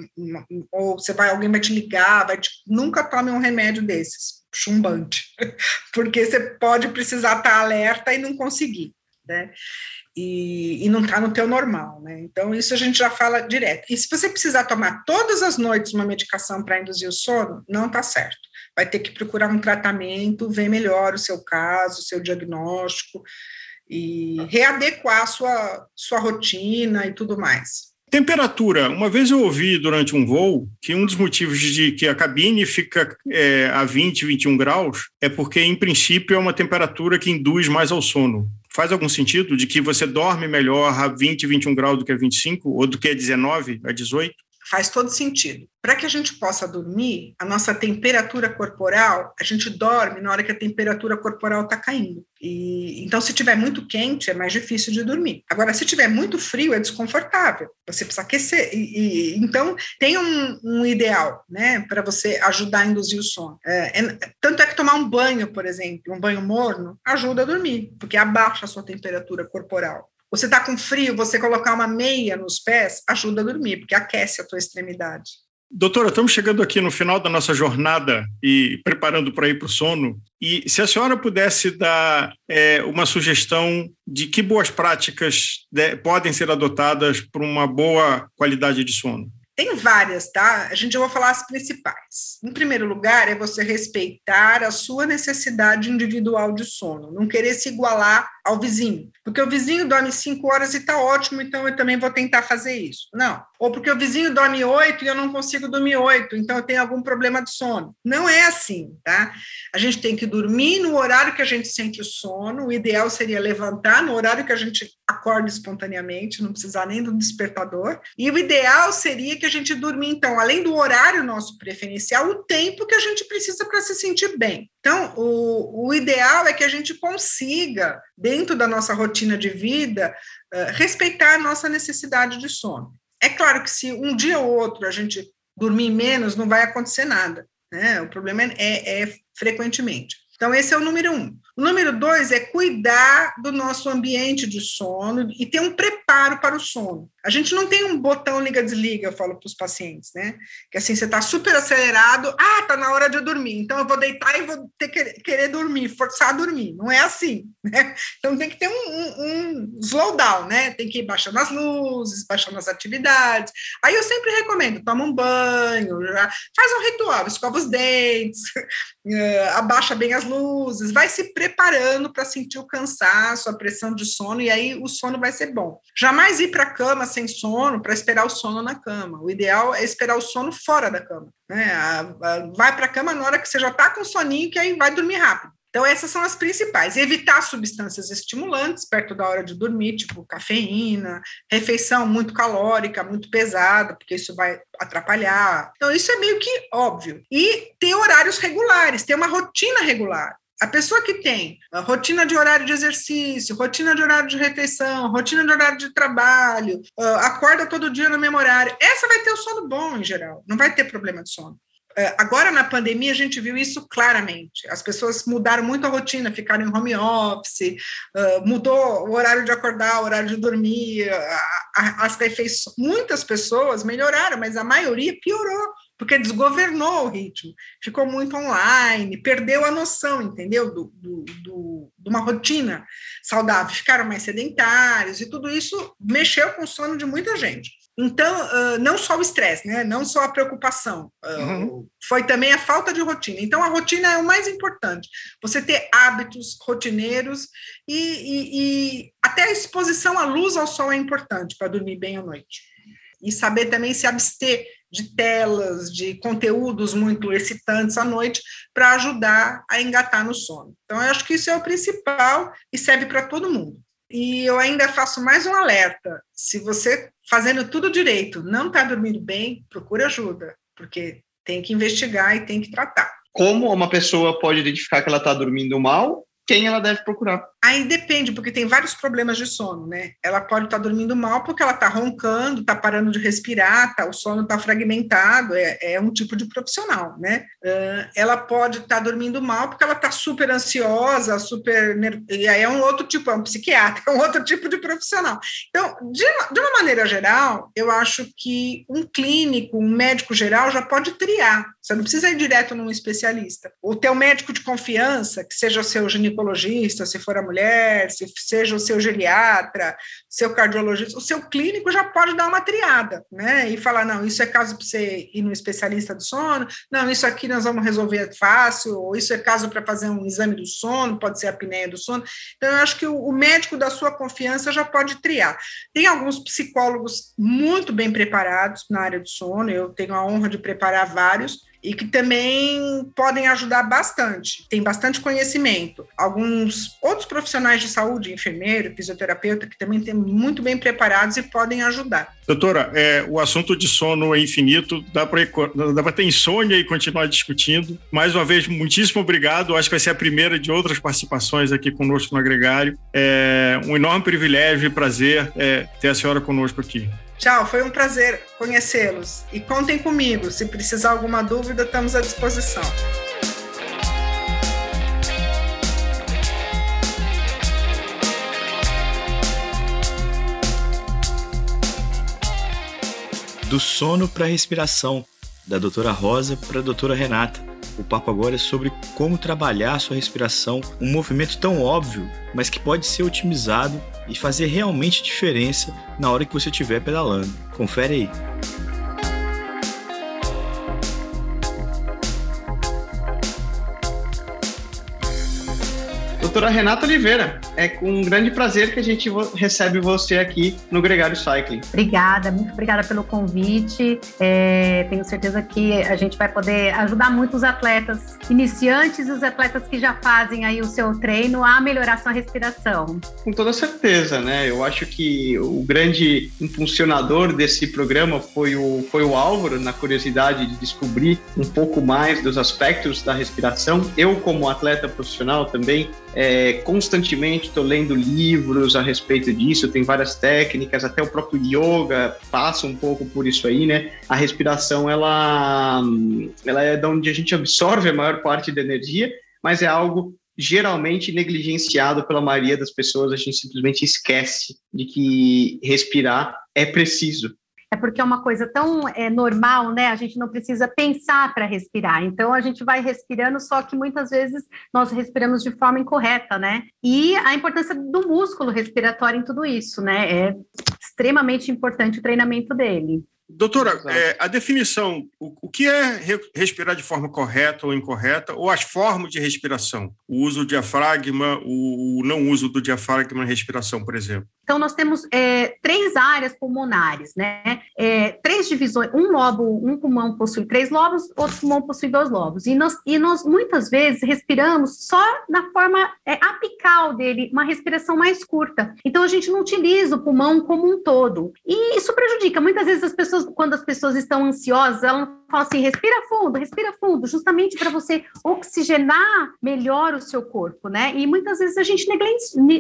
ou você vai, alguém vai te ligar, vai te, nunca tome um remédio desses chumbante, porque você pode precisar estar alerta e não conseguir, né? E, e não está no teu normal, né? Então, isso a gente já fala direto. E se você precisar tomar todas as noites uma medicação para induzir o sono, não está certo. Vai ter que procurar um tratamento, ver melhor o seu caso, o seu diagnóstico, e readequar a sua, sua rotina e tudo mais. Temperatura. Uma vez eu ouvi durante um voo que um dos motivos de que a cabine fica é, a 20, 21 graus é porque, em princípio, é uma temperatura que induz mais ao sono. Faz algum sentido de que você dorme melhor a 20, 21 graus do que a 25 ou do que a 19, a 18? Faz todo sentido. Para que a gente possa dormir, a nossa temperatura corporal, a gente dorme na hora que a temperatura corporal está caindo. E, então, se tiver muito quente, é mais difícil de dormir. Agora, se tiver muito frio, é desconfortável. Você precisa aquecer. E, e então, tem um, um ideal, né, para você ajudar a induzir o sono. É, é, tanto é que tomar um banho, por exemplo, um banho morno, ajuda a dormir, porque abaixa a sua temperatura corporal. Você está com frio, você colocar uma meia nos pés ajuda a dormir, porque aquece a tua extremidade. Doutora, estamos chegando aqui no final da nossa jornada e preparando para ir para o sono. E se a senhora pudesse dar é, uma sugestão de que boas práticas de, podem ser adotadas para uma boa qualidade de sono? Tem várias, tá? A gente já vai falar as principais. Em primeiro lugar, é você respeitar a sua necessidade individual de sono, não querer se igualar ao vizinho. Porque o vizinho dorme cinco horas e está ótimo, então eu também vou tentar fazer isso. Não. Ou porque o vizinho dorme oito e eu não consigo dormir oito, então eu tenho algum problema de sono. Não é assim, tá? A gente tem que dormir no horário que a gente sente o sono. O ideal seria levantar no horário que a gente acorda espontaneamente, não precisar nem do despertador. E o ideal seria que a gente dormir, então, além do horário nosso preferencial, o tempo que a gente precisa para se sentir bem. Então, o, o ideal é que a gente consiga, dentro da nossa rotina de vida, uh, respeitar a nossa necessidade de sono. É claro que se um dia ou outro a gente dormir menos, não vai acontecer nada. Né? O problema é, é frequentemente. Então, esse é o número um. O número dois é cuidar do nosso ambiente de sono e ter um preparo para o sono. A gente não tem um botão liga-desliga, eu falo para os pacientes, né? Que assim, você está super acelerado, ah, tá na hora de dormir, então eu vou deitar e vou ter que querer dormir, forçar a dormir. Não é assim, né? Então tem que ter um, um, um slowdown, né? Tem que ir baixando as luzes, baixando as atividades. Aí eu sempre recomendo, toma um banho, faz um ritual, escova os dentes, eh, abaixa bem as luzes, vai se preparando para sentir o cansaço, a pressão de sono, e aí o sono vai ser bom. Jamais ir para a cama sem sono para esperar o sono na cama. O ideal é esperar o sono fora da cama. Né? Vai para a cama na hora que você já está com soninho, que aí vai dormir rápido. Então, essas são as principais. Evitar substâncias estimulantes perto da hora de dormir, tipo cafeína, refeição muito calórica, muito pesada, porque isso vai atrapalhar. Então, isso é meio que óbvio. E ter horários regulares, ter uma rotina regular. A pessoa que tem rotina de horário de exercício, rotina de horário de refeição, rotina de horário de trabalho, uh, acorda todo dia no mesmo horário, essa vai ter o sono bom em geral, não vai ter problema de sono. Uh, agora, na pandemia, a gente viu isso claramente. As pessoas mudaram muito a rotina, ficaram em home office, mudou o horário de acordar, o horário de dormir, as refeições. Muitas pessoas melhoraram, mas a maioria piorou porque desgovernou o ritmo, ficou muito online, perdeu a noção, entendeu, do, do, do, de uma rotina saudável, ficaram mais sedentários, e tudo isso mexeu com o sono de muita gente. Então, não só o estresse, né? não só a preocupação, uh, uhum. foi também a falta de rotina. Então, a rotina é o mais importante. Você ter hábitos rotineiros e, e, e até a exposição à luz ao sol é importante para dormir bem à noite. E saber também se abster de telas, de conteúdos muito excitantes à noite, para ajudar a engatar no sono. Então, eu acho que isso é o principal e serve para todo mundo. E eu ainda faço mais um alerta: se você fazendo tudo direito não está dormindo bem, procure ajuda, porque tem que investigar e tem que tratar. Como uma pessoa pode identificar que ela está dormindo mal? Quem ela deve procurar? Aí depende, porque tem vários problemas de sono, né? Ela pode estar tá dormindo mal porque ela está roncando, está parando de respirar, tá, o sono está fragmentado, é, é, um tipo de profissional, né? Uh, ela pode estar tá dormindo mal porque ela está super ansiosa, super. E aí é um outro tipo, é um psiquiatra, é um outro tipo de profissional. Então, de, de uma maneira geral, eu acho que um clínico, um médico geral já pode triar. Você não precisa ir direto num especialista. O teu médico de confiança, que seja o seu ginecologista, se for a mulher, se seja o seu geriatra, seu cardiologista, o seu clínico já pode dar uma triada, né? E falar, não, isso é caso para você ir no especialista do sono, não, isso aqui nós vamos resolver fácil, ou isso é caso para fazer um exame do sono, pode ser a apneia do sono. Então, eu acho que o, o médico da sua confiança já pode triar. Tem alguns psicólogos muito bem preparados na área do sono, eu tenho a honra de preparar vários, e que também podem ajudar bastante, tem bastante conhecimento. Alguns outros profissionais de saúde, enfermeiro, fisioterapeuta, que também têm muito bem preparados e podem ajudar. Doutora, é, o assunto de sono é infinito, dá para ter insônia e continuar discutindo. Mais uma vez, muitíssimo obrigado. Acho que vai ser a primeira de outras participações aqui conosco no Agregário. É um enorme privilégio e prazer é, ter a senhora conosco aqui. Tchau, foi um prazer conhecê-los. E contem comigo, se precisar alguma dúvida, estamos à disposição. Do sono para a respiração, da doutora Rosa para a doutora Renata. O papo agora é sobre como trabalhar a sua respiração, um movimento tão óbvio, mas que pode ser otimizado e fazer realmente diferença na hora que você estiver pedalando. Confere aí. Doutora Renata Oliveira, é com um grande prazer que a gente recebe você aqui no Gregário Cycling. Obrigada, muito obrigada pelo convite. É, tenho certeza que a gente vai poder ajudar muito os atletas iniciantes e os atletas que já fazem aí o seu treino a melhorar sua respiração. Com toda certeza, né? Eu acho que o grande impulsionador desse programa foi o, foi o Álvaro, na curiosidade de descobrir um pouco mais dos aspectos da respiração. Eu, como atleta profissional também, é, constantemente estou lendo livros a respeito disso, tem várias técnicas, até o próprio yoga passa um pouco por isso aí, né? A respiração, ela, ela é de onde a gente absorve a maior parte da energia, mas é algo geralmente negligenciado pela maioria das pessoas, a gente simplesmente esquece de que respirar é preciso é porque é uma coisa tão é, normal, né? A gente não precisa pensar para respirar. Então a gente vai respirando, só que muitas vezes nós respiramos de forma incorreta, né? E a importância do músculo respiratório em tudo isso, né? É extremamente importante o treinamento dele. Doutora, é, a definição, o, o, que é re, respirar de forma correta ou incorreta, ou as formas de respiração? O uso do diafragma, o, o não uso do diafragma na respiração, por exemplo. Então, nós temos é, três áreas pulmonares, né? É, três divisões, um lobo, um pulmão possui três lobos, outro pulmão possui dois lobos. E nós, e nós muitas vezes respiramos só na forma é, apical dele, uma respiração mais curta. Então, a gente não utiliza o pulmão como um todo. E isso prejudica. Muitas vezes as pessoas, quando as pessoas estão ansiosas, elas falam assim: respira fundo, respira fundo, justamente para você oxigenar melhor o seu corpo, né? E muitas vezes a gente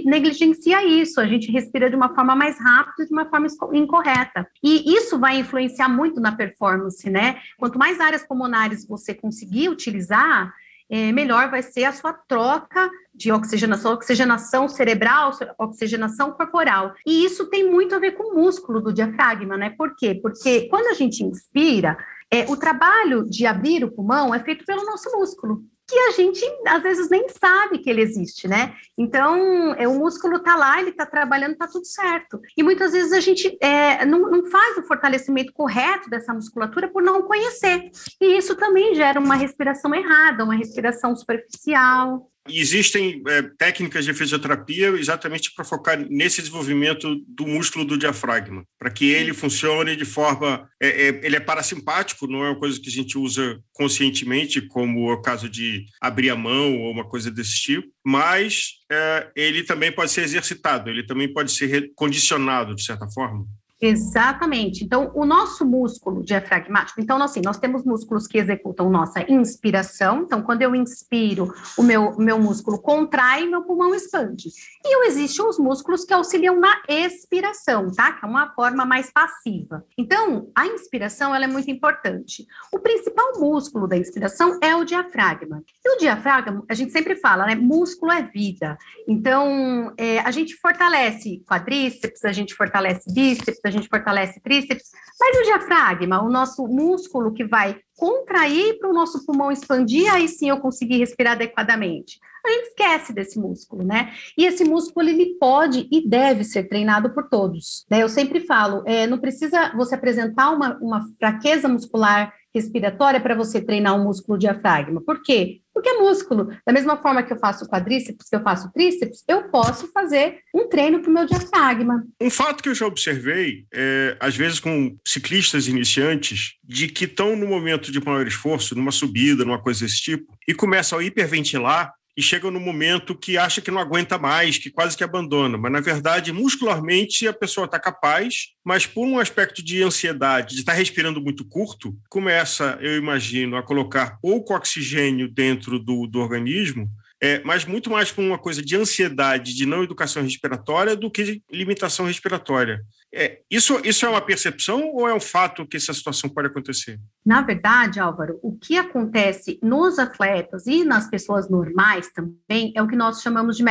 negligencia isso, a gente respira de uma forma mais rápida, de uma forma incorreta. E isso vai influenciar muito na performance, né? Quanto mais áreas pulmonares você conseguir utilizar, é, melhor vai ser a sua troca de oxigenação, oxigenação cerebral, oxigenação corporal. E isso tem muito a ver com o músculo do diafragma, né? Por quê? Porque quando a gente inspira, é, o trabalho de abrir o pulmão é feito pelo nosso músculo, que a gente às vezes nem sabe que ele existe, né? Então, é, o músculo está lá, ele está trabalhando, está tudo certo. E muitas vezes a gente é, não, não faz o fortalecimento correto dessa musculatura por não conhecer. E isso também gera uma respiração errada, uma respiração superficial existem é, técnicas de fisioterapia exatamente para focar nesse desenvolvimento do músculo do diafragma, para que ele funcione de forma. É, é, ele é parasimpático, não é uma coisa que a gente usa conscientemente, como é o caso de abrir a mão ou uma coisa desse tipo, mas é, ele também pode ser exercitado, ele também pode ser condicionado, de certa forma. Exatamente. Então, o nosso músculo diafragmático, então, assim, nós temos músculos que executam nossa inspiração. Então, quando eu inspiro, o meu, meu músculo contrai, meu pulmão expande. E existem os músculos que auxiliam na expiração, tá? Que é uma forma mais passiva. Então, a inspiração, ela é muito importante. O principal músculo da inspiração é o diafragma. E o diafragma, a gente sempre fala, né? Músculo é vida. Então, é, a gente fortalece quadríceps, a gente fortalece bíceps, a gente fortalece tríceps, mas o diafragma, o nosso músculo que vai contrair para o nosso pulmão expandir, aí sim eu conseguir respirar adequadamente. A gente esquece desse músculo, né? E esse músculo ele pode e deve ser treinado por todos. Né? Eu sempre falo, é, não precisa você apresentar uma, uma fraqueza muscular respiratória para você treinar o músculo diafragma. Por quê? Porque é músculo. Da mesma forma que eu faço quadríceps, que eu faço tríceps, eu posso fazer um treino para o meu diafragma. Um fato que eu já observei, é, às vezes com ciclistas iniciantes, de que estão no momento de maior esforço, numa subida, numa coisa desse tipo, e começam a hiperventilar e chega no momento que acha que não aguenta mais, que quase que abandona. Mas, na verdade, muscularmente, a pessoa está capaz, mas por um aspecto de ansiedade, de estar tá respirando muito curto, começa, eu imagino, a colocar pouco oxigênio dentro do, do organismo é, mas muito mais por uma coisa de ansiedade, de não educação respiratória, do que de limitação respiratória. É, isso, isso é uma percepção ou é um fato que essa situação pode acontecer? Na verdade, Álvaro, o que acontece nos atletas e nas pessoas normais também é o que nós chamamos de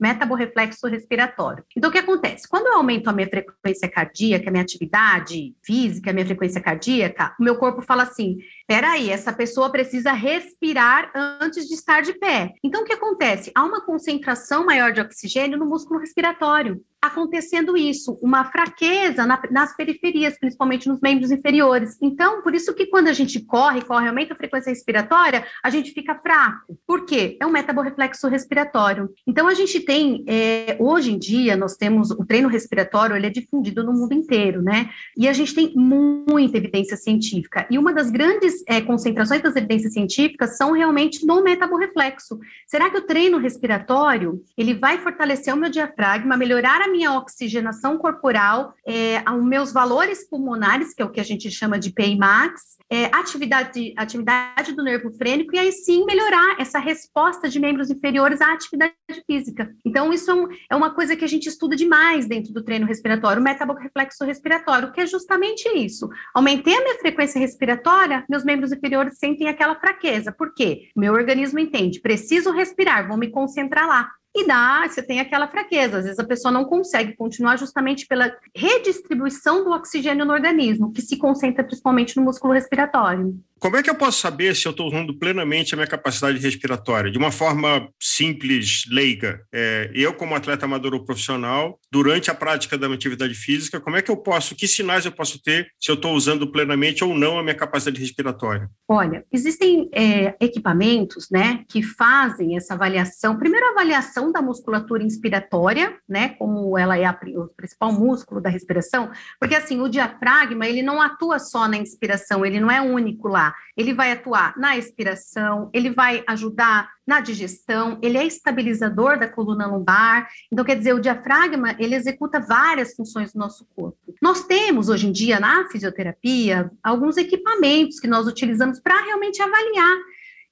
metaborreflexo respiratório. Então, o que acontece? Quando eu aumento a minha frequência cardíaca, a minha atividade física, a minha frequência cardíaca, o meu corpo fala assim: peraí, essa pessoa precisa respirar antes de estar de pé. Então, o que acontece? Há uma concentração maior de oxigênio no músculo respiratório acontecendo isso, uma fraqueza na, nas periferias, principalmente nos membros inferiores. Então, por isso que quando a gente corre, corre, aumenta a frequência respiratória, a gente fica fraco. Por quê? É um metaborreflexo respiratório. Então, a gente tem, é, hoje em dia, nós temos o treino respiratório, ele é difundido no mundo inteiro, né? E a gente tem muita evidência científica. E uma das grandes é, concentrações das evidências científicas são realmente no metaborreflexo. Será que o treino respiratório, ele vai fortalecer o meu diafragma, melhorar a minha oxigenação corporal, é, os meus valores pulmonares, que é o que a gente chama de PI max, é, atividade, atividade do nervo frênico, e aí sim melhorar essa resposta de membros inferiores à atividade física. Então, isso é, um, é uma coisa que a gente estuda demais dentro do treino respiratório, o metaborreflexo respiratório, que é justamente isso. Aumentei a minha frequência respiratória, meus membros inferiores sentem aquela fraqueza. Por quê? Meu organismo entende, preciso respirar, vou me concentrar lá e dá, você tem aquela fraqueza. Às vezes a pessoa não consegue continuar justamente pela redistribuição do oxigênio no organismo, que se concentra principalmente no músculo respiratório. Como é que eu posso saber se eu estou usando plenamente a minha capacidade respiratória? De uma forma simples, leiga. É, eu, como atleta amador ou profissional, durante a prática da minha atividade física, como é que eu posso, que sinais eu posso ter se eu estou usando plenamente ou não a minha capacidade respiratória? Olha, existem é, equipamentos, né, que fazem essa avaliação. Primeiro, a avaliação da musculatura inspiratória, né, como ela é a, o principal músculo da respiração, porque assim, o diafragma, ele não atua só na inspiração, ele não é único lá ele vai atuar na expiração, ele vai ajudar na digestão, ele é estabilizador da coluna lombar. Então, quer dizer, o diafragma, ele executa várias funções do nosso corpo. Nós temos, hoje em dia, na fisioterapia, alguns equipamentos que nós utilizamos para realmente avaliar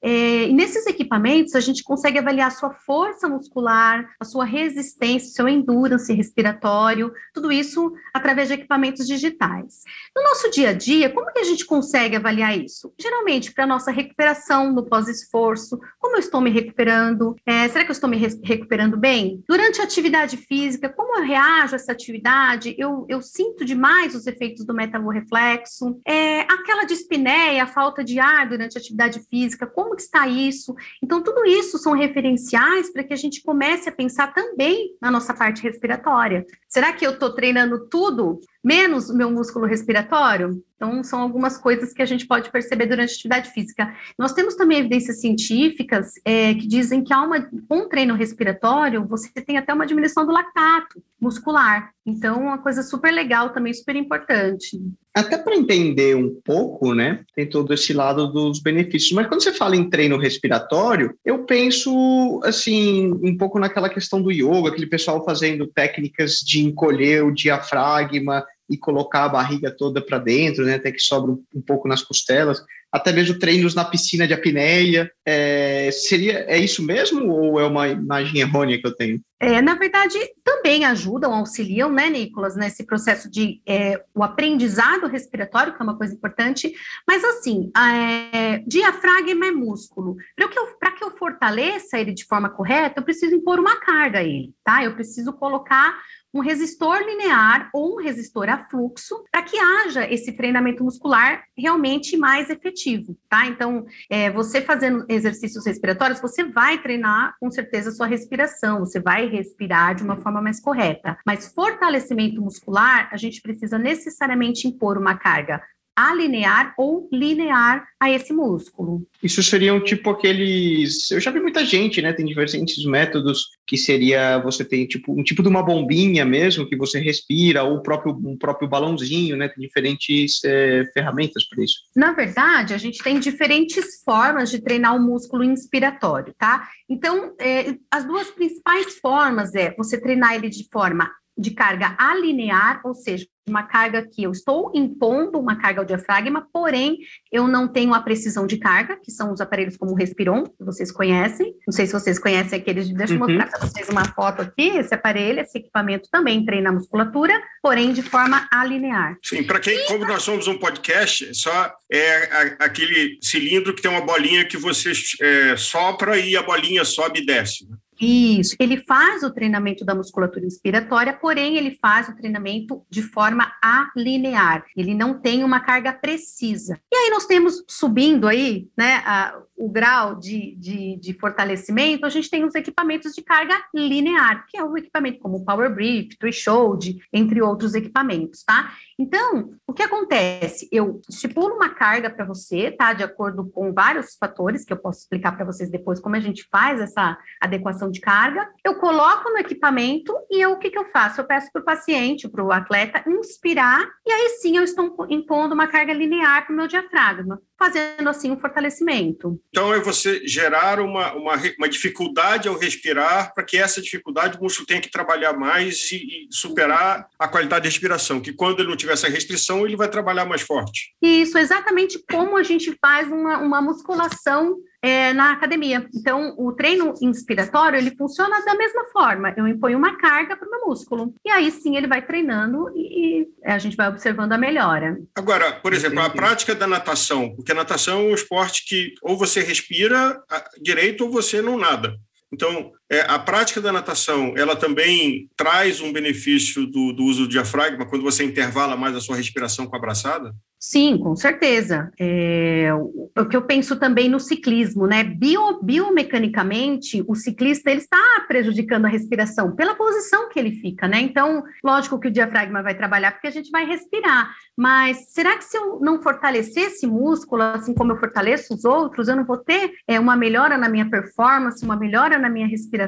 é, e nesses equipamentos, a gente consegue avaliar a sua força muscular, a sua resistência, seu endurance respiratório, tudo isso através de equipamentos digitais. No nosso dia a dia, como que a gente consegue avaliar isso? Geralmente, para a nossa recuperação no pós-esforço, como eu estou me recuperando? É, será que eu estou me re recuperando bem? Durante a atividade física, como eu reajo a essa atividade? Eu, eu sinto demais os efeitos do metaborreflexo? É, aquela dispneia, a falta de ar durante a atividade física, como como que está isso? Então, tudo isso são referenciais para que a gente comece a pensar também na nossa parte respiratória. Será que eu estou treinando tudo menos o meu músculo respiratório? Então, são algumas coisas que a gente pode perceber durante a atividade física. Nós temos também evidências científicas é, que dizem que há uma, um treino respiratório, você tem até uma diminuição do lactato muscular. Então, uma coisa super legal também, super importante. Até para entender um pouco, né, tem todo esse lado dos benefícios. Mas quando você fala em treino respiratório, eu penso, assim, um pouco naquela questão do yoga, aquele pessoal fazendo técnicas de encolher o diafragma e colocar a barriga toda para dentro, né, até que sobra um, pouco nas costelas, até mesmo treinos na piscina de apneia. É, seria é isso mesmo ou é uma imagem errônea que eu tenho? É, na verdade, também ajudam, auxiliam, né, Nicolas, nesse processo de é, o aprendizado respiratório, que é uma coisa importante, mas assim, é, diafragma é músculo. Para que, que eu fortaleça ele de forma correta, eu preciso impor uma carga a ele, tá? Eu preciso colocar um resistor linear ou um resistor a fluxo para que haja esse treinamento muscular realmente mais efetivo, tá? Então, é, você fazendo exercícios respiratórios, você vai treinar com certeza a sua respiração, você vai respirar de uma forma mais correta. Mas fortalecimento muscular, a gente precisa necessariamente impor uma carga alinear ou linear a esse músculo. Isso seriam tipo aqueles. Eu já vi muita gente, né? Tem diferentes métodos que seria você tem tipo um tipo de uma bombinha mesmo que você respira, ou o próprio, um próprio balãozinho, né? Tem diferentes é, ferramentas para isso. Na verdade, a gente tem diferentes formas de treinar o músculo inspiratório, tá? Então, é, as duas principais formas é você treinar ele de forma de carga alinear, ou seja, uma carga que eu estou impondo uma carga ao diafragma, porém eu não tenho a precisão de carga, que são os aparelhos como o Respiron, que vocês conhecem. Não sei se vocês conhecem aqueles. Deixa eu uhum. mostrar para vocês uma foto aqui. Esse aparelho, esse equipamento também treina a musculatura, porém de forma alinear. Sim, para quem, como nós somos um podcast, só é aquele cilindro que tem uma bolinha que você é, sopra e a bolinha sobe e desce. Isso. Ele faz o treinamento da musculatura inspiratória, porém ele faz o treinamento de forma alinear. Ele não tem uma carga precisa. E aí nós temos subindo aí, né, a, o grau de, de, de, fortalecimento, a gente tem os equipamentos de carga linear, que é o equipamento como o Power Brief, Threshold, entre outros equipamentos, tá? Então, o que acontece? Eu estipulo uma carga para você, tá? De acordo com vários fatores, que eu posso explicar para vocês depois como a gente faz essa adequação de carga. Eu coloco no equipamento e eu, o que, que eu faço? Eu peço para o paciente, para o atleta, inspirar, e aí sim eu estou impondo uma carga linear para o meu diafragma fazendo assim um fortalecimento. Então é você gerar uma, uma, uma dificuldade ao respirar para que essa dificuldade o músculo tenha que trabalhar mais e, e, superar a qualidade de respiração, que quando ele não tiver essa restrição, ele vai trabalhar mais forte. Isso, exatamente como a gente faz uma, uma musculação é, na academia. Então, o treino inspiratório, ele funciona da mesma forma. Eu imponho uma carga para o meu músculo. E aí, sim, ele vai treinando e, e a gente vai observando a melhora. Agora, por exemplo, a prática da natação, porque a natação é um esporte que ou você respira direito ou você não nada. Então, é, a prática da natação, ela também traz um benefício do, do uso do diafragma quando você intervala mais a sua respiração com a abraçada? Sim, com certeza. É, o que eu penso também no ciclismo, né? Bio, biomecanicamente, o ciclista ele está prejudicando a respiração pela posição que ele fica, né? Então, lógico que o diafragma vai trabalhar porque a gente vai respirar, mas será que se eu não fortalecer esse músculo, assim como eu fortaleço os outros, eu não vou ter é, uma melhora na minha performance, uma melhora na minha respiração?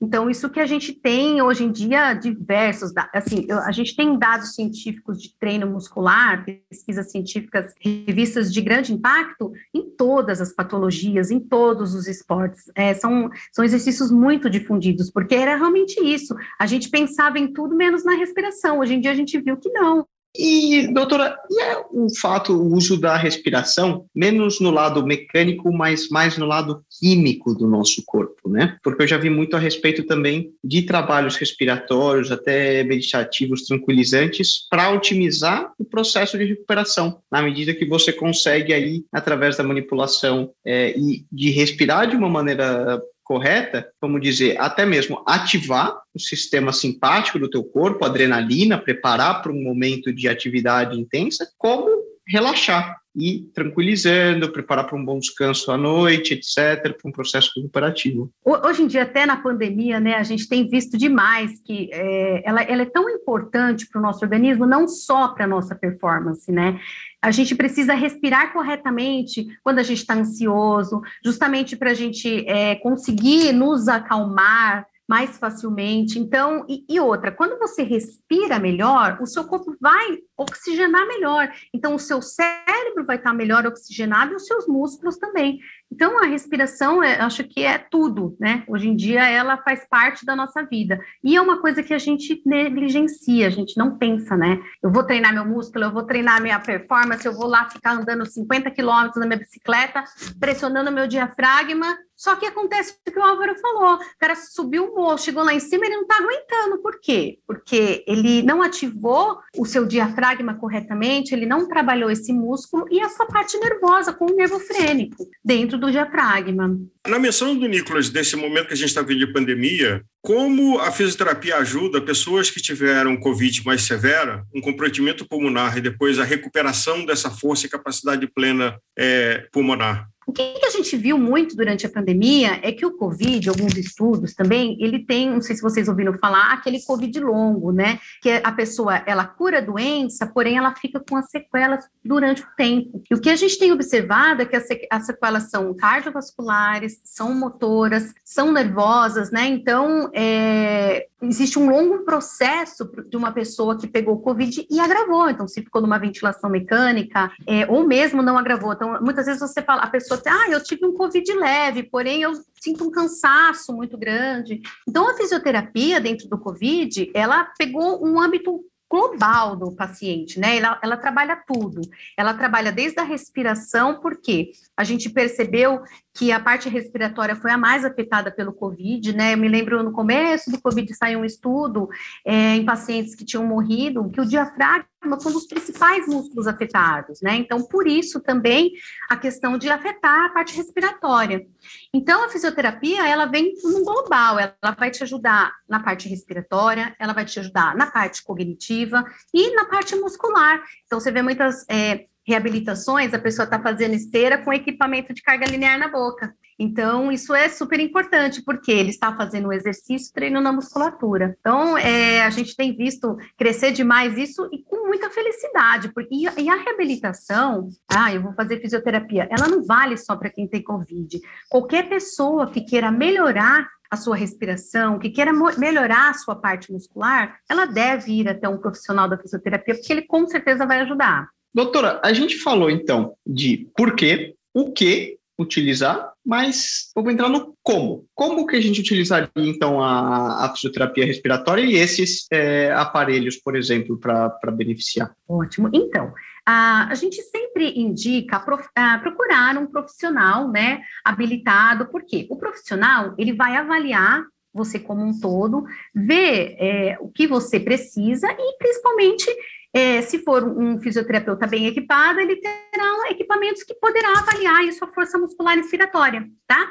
Então, isso que a gente tem hoje em dia diversos, assim, a gente tem dados científicos de treino muscular, pesquisa pesquisas científicas, revistas de grande impacto em todas as patologias, em todos os esportes. É, são, são exercícios muito difundidos, porque era realmente isso. A gente pensava em tudo menos na respiração. Hoje em dia a gente viu que não. E, doutora, e é o fato, o uso da respiração, menos no lado mecânico, mas mais no lado químico do nosso corpo, né? Porque eu já vi muito a respeito também de trabalhos respiratórios, até meditativos, tranquilizantes, para otimizar o processo de recuperação, na medida que você consegue aí, através da manipulação é, e de respirar de uma maneira correta, vamos dizer, até mesmo ativar o sistema simpático do teu corpo, adrenalina, preparar para um momento de atividade intensa, como relaxar e tranquilizando, preparar para um bom descanso à noite, etc., para um processo recuperativo. Hoje em dia, até na pandemia, né, a gente tem visto demais que é, ela, ela é tão importante para o nosso organismo, não só para a nossa performance, né? A gente precisa respirar corretamente quando a gente está ansioso, justamente para a gente é, conseguir nos acalmar, mais facilmente. Então, e, e, outra, quando você respira melhor, o seu corpo vai oxigenar melhor. Então, o seu cérebro vai estar melhor oxigenado e os seus músculos também. Então, a respiração, é, acho que é tudo, né? Hoje em dia, ela faz parte da nossa vida. E é uma coisa que a gente negligencia, a gente não pensa, né? Eu vou treinar meu músculo, eu vou treinar minha performance, eu vou lá ficar andando 50 quilômetros na minha bicicleta, pressionando meu diafragma, só que acontece o que o Álvaro falou: o cara subiu o morro, chegou lá em cima, ele não está aguentando. Por quê? Porque ele não ativou o seu diafragma corretamente, ele não trabalhou esse músculo e essa parte nervosa com o nervo frênico dentro do diafragma. Na menção do Nicolas, desse momento que a gente está vendo de pandemia, como a fisioterapia ajuda pessoas que tiveram Covid mais severa, um comprometimento pulmonar e depois a recuperação dessa força e capacidade plena é, pulmonar? O que, a gente viu muito durante a pandemia é que o Covid, alguns estudos também, ele tem, não sei se vocês ouviram falar, aquele Covid longo, né? Que a pessoa, ela cura a doença, porém ela fica com as sequelas durante o tempo. E o que a gente tem observado é que as sequelas são cardiovasculares, são motoras, são nervosas, né? Então, é, existe um longo processo de uma pessoa que pegou Covid e agravou. Então, se ficou numa ventilação mecânica, é, ou mesmo não agravou. Então, muitas vezes você fala, a pessoa pessoa ah, eu tive um Covid leve, porém eu sinto um cansaço muito grande. Então, a fisioterapia dentro do Covid, ela pegou um âmbito global do paciente, né? Ela, ela trabalha tudo. Ela trabalha desde a respiração, porque a gente percebeu que a parte respiratória foi a mais afetada pelo Covid, né? Eu me lembro no começo do Covid saiu um estudo é, em pacientes que tinham morrido, que o diafragma foi um dos principais músculos afetados, né? Então, por isso também a questão de afetar a parte respiratória. Então, a fisioterapia, ela vem no global, ela vai te ajudar na parte respiratória, ela vai te ajudar na parte cognitiva e na parte muscular. Então, você vê muitas é, reabilitações, a pessoa está fazendo esteira com equipamento de carga linear na boca. Então, isso é super importante, porque ele está fazendo o exercício treinando a musculatura. Então, é, a gente tem visto crescer demais isso e com muita felicidade. Porque, e, a reabilitação, ah, eu vou fazer fisioterapia, ela não vale só para quem tem Covid. Qualquer pessoa que queira melhorar a sua respiração, que queira melhorar a sua parte muscular, ela deve ir até um profissional da fisioterapia, porque ele com certeza vai ajudar. Doutora, a gente falou então de por quê, o que utilizar, mas vamos entrar no como. Como que a gente utilizaria então a, a fisioterapia respiratória e esses é, aparelhos, por exemplo, para beneficiar? Ótimo. Então, a, a gente sempre indica prof, a, procurar um profissional, né, habilitado, porque o profissional ele vai avaliar você como um todo, ver é, o que você precisa e principalmente é, se for um fisioterapeuta bem equipado, ele terá equipamentos que poderá avaliar a sua força muscular respiratória, tá?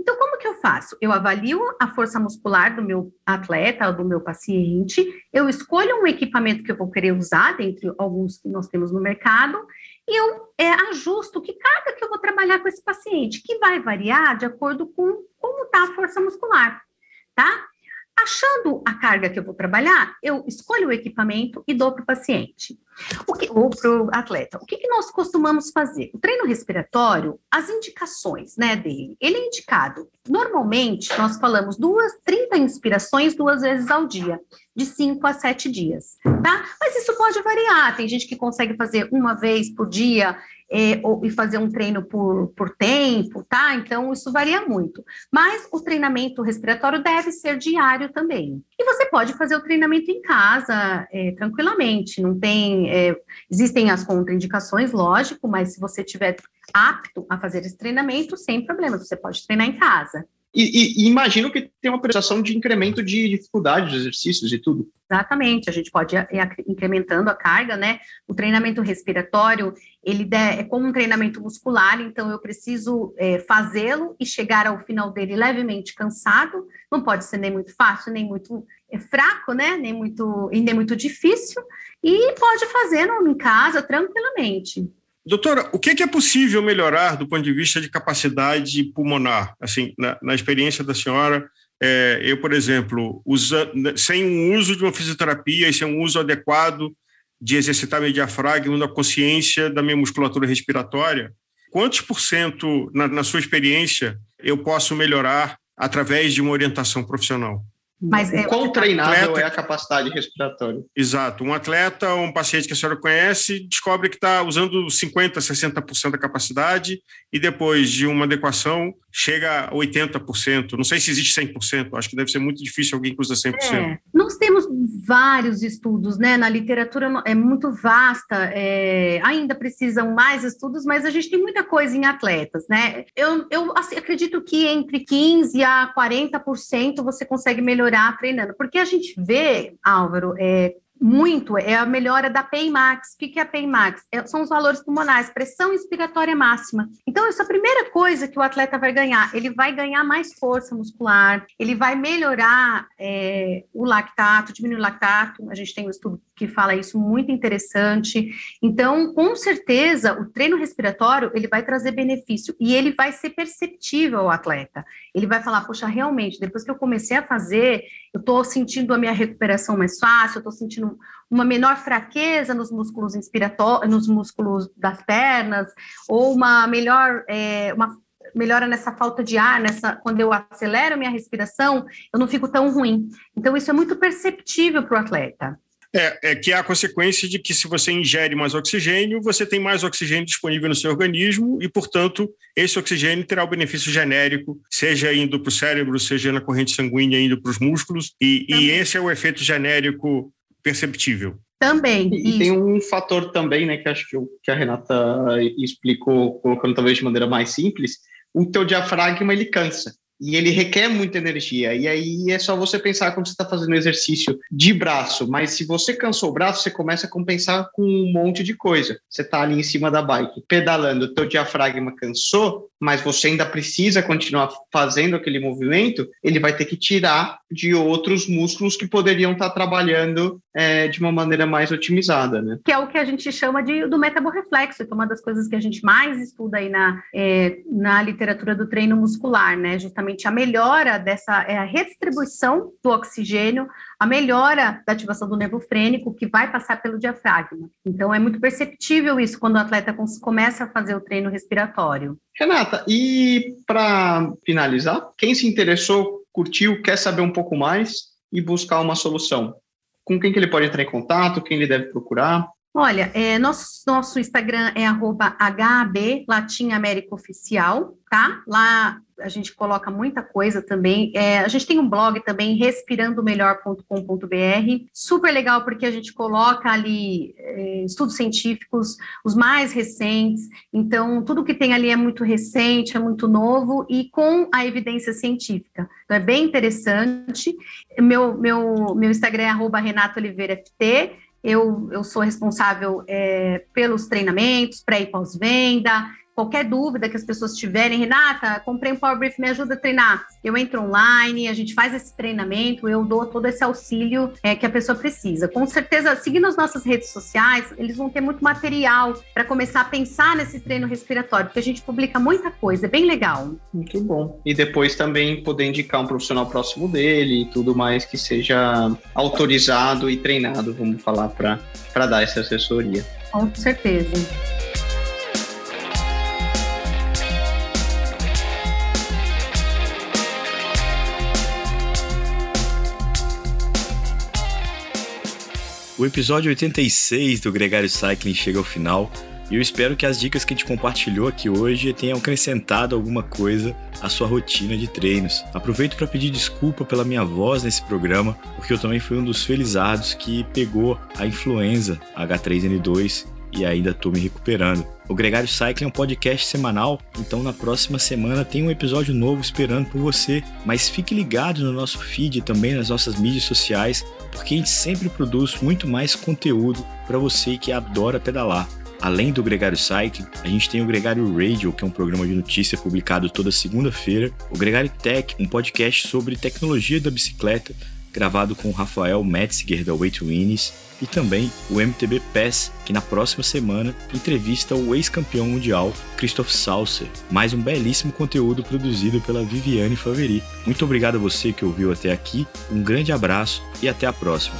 Então, como que eu faço? Eu avalio a força muscular do meu atleta ou do meu paciente, eu escolho um equipamento que eu vou querer usar, dentre alguns que nós temos no mercado, e eu é, ajusto que carga que eu vou trabalhar com esse paciente, que vai variar de acordo com como está a força muscular, tá? Achando a carga que eu vou trabalhar, eu escolho o equipamento e dou para o paciente. O que, ou para o atleta. O que, que, nós costumamos fazer? O treino respiratório, as indicações né, dele, ele é indicado. Normalmente, nós falamos duas, 30 inspirações duas vezes ao dia, de 5 a 7 dias, tá? Mas isso pode variar. Tem gente que consegue fazer uma vez por dia é, ou, e fazer um treino por, por tempo, tá? Então, isso varia muito. Mas o treinamento respiratório deve ser diário também. E você pode fazer o treinamento em casa é, tranquilamente, não tem. É, existem as contraindicações, lógico, mas se você tiver apto a fazer esse treinamento, sem problema, você pode treinar em casa. E, e, imagino que tem uma prestação de incremento de dificuldade dos exercícios e tudo. Exatamente, a gente pode ir incrementando a carga, né? O treinamento respiratório, ele é como um treinamento muscular, então eu preciso é, fazê-lo e chegar ao final dele levemente cansado, não pode ser nem muito fácil, nem muito é, fraco, né? Nem muito, e nem muito difícil, e pode fazer em casa tranquilamente. Doutora, o que é possível melhorar do ponto de vista de capacidade pulmonar? Assim, na, na experiência da senhora, é, eu, por exemplo, usa, sem um uso de uma fisioterapia e sem um uso adequado de exercitar meu diafragma, na consciência da minha musculatura respiratória, quantos por cento, na, na sua experiência, eu posso melhorar através de uma orientação profissional? Mas é, quão treinável atleta, é a capacidade respiratória? Exato. Um atleta, um paciente que a senhora conhece, descobre que está usando 50%, 60% da capacidade e depois de uma adequação chega a 80%. Não sei se existe 100%, acho que deve ser muito difícil alguém que usa 100%. É, nós temos vários estudos, né? Na literatura é muito vasta, é, ainda precisam mais estudos, mas a gente tem muita coisa em atletas, né? Eu, eu assim, acredito que entre 15% a 40% você consegue melhorar treinando, porque a gente vê, Álvaro, é, muito é a melhora da PEIMAX. O que é a PEIMAX? É, são os valores pulmonares, pressão inspiratória máxima. Então, essa é a primeira coisa que o atleta vai ganhar. Ele vai ganhar mais força muscular, ele vai melhorar é, o lactato, diminuir o lactato. A gente tem um estudo que fala isso muito interessante. Então, com certeza, o treino respiratório ele vai trazer benefício e ele vai ser perceptível ao atleta. Ele vai falar, poxa, realmente, depois que eu comecei a fazer, eu estou sentindo a minha recuperação mais fácil, eu estou sentindo uma menor fraqueza nos músculos inspiratórios, nos músculos das pernas, ou uma melhor, é, uma melhora nessa falta de ar, nessa quando eu acelero minha respiração, eu não fico tão ruim. Então, isso é muito perceptível para o atleta. É, é que é a consequência de que se você ingere mais oxigênio, você tem mais oxigênio disponível no seu organismo e, portanto, esse oxigênio terá o benefício genérico, seja indo para o cérebro, seja na corrente sanguínea indo para os músculos, e, e esse é o efeito genérico perceptível. Também. E, e tem um fator também, né, que acho que, que a Renata explicou, colocando talvez de maneira mais simples, o teu diafragma ele cansa e ele requer muita energia. E aí é só você pensar quando você está fazendo exercício de braço. Mas se você cansou o braço, você começa a compensar com um monte de coisa. Você está ali em cima da bike, pedalando, o teu diafragma cansou, mas você ainda precisa continuar fazendo aquele movimento, ele vai ter que tirar de outros músculos que poderiam estar trabalhando é, de uma maneira mais otimizada, né? Que é o que a gente chama de do metaborreflexo, que é uma das coisas que a gente mais estuda aí na, é, na literatura do treino muscular, né? Justamente a melhora dessa é, a redistribuição do oxigênio, a melhora da ativação do nervo frênico, que vai passar pelo diafragma. Então, é muito perceptível isso quando o atleta começa a fazer o treino respiratório. Renata, e para finalizar, quem se interessou, curtiu, quer saber um pouco mais e buscar uma solução, com quem que ele pode entrar em contato, quem ele deve procurar? Olha, é, nosso, nosso Instagram é arroba HAB Latim América Oficial, tá? Lá a gente coloca muita coisa também. É, a gente tem um blog também, respirandomelhor.com.br, super legal porque a gente coloca ali é, estudos científicos, os mais recentes. Então, tudo que tem ali é muito recente, é muito novo e com a evidência científica. Então, é bem interessante. Meu, meu, meu Instagram é Renato Oliveira FT. Eu, eu sou responsável é, pelos treinamentos, pré e pós-venda, Qualquer dúvida que as pessoas tiverem, Renata, comprei um Power Brief, me ajuda a treinar. Eu entro online, a gente faz esse treinamento, eu dou todo esse auxílio é, que a pessoa precisa. Com certeza, seguindo as nossas redes sociais, eles vão ter muito material para começar a pensar nesse treino respiratório, porque a gente publica muita coisa, é bem legal. Muito bom. E depois também poder indicar um profissional próximo dele e tudo mais que seja autorizado e treinado, vamos falar, para dar essa assessoria. Com certeza. O episódio 86 do Gregário Cycling chega ao final e eu espero que as dicas que a gente compartilhou aqui hoje tenham acrescentado alguma coisa à sua rotina de treinos. Aproveito para pedir desculpa pela minha voz nesse programa, porque eu também fui um dos felizados que pegou a influenza H3N2 e ainda estou me recuperando. O Gregário Cycling é um podcast semanal, então na próxima semana tem um episódio novo esperando por você. Mas fique ligado no nosso feed e também nas nossas mídias sociais, porque a gente sempre produz muito mais conteúdo para você que adora pedalar. Além do Gregário Cycling, a gente tem o Gregário Radio, que é um programa de notícia publicado toda segunda-feira, o Gregário Tech, um podcast sobre tecnologia da bicicleta, gravado com Rafael Metzger da Way to Winners, e também o MTB Pass, que na próxima semana entrevista o ex-campeão mundial Christoph Saucer. Mais um belíssimo conteúdo produzido pela Viviane Faveri. Muito obrigado a você que ouviu até aqui, um grande abraço e até a próxima.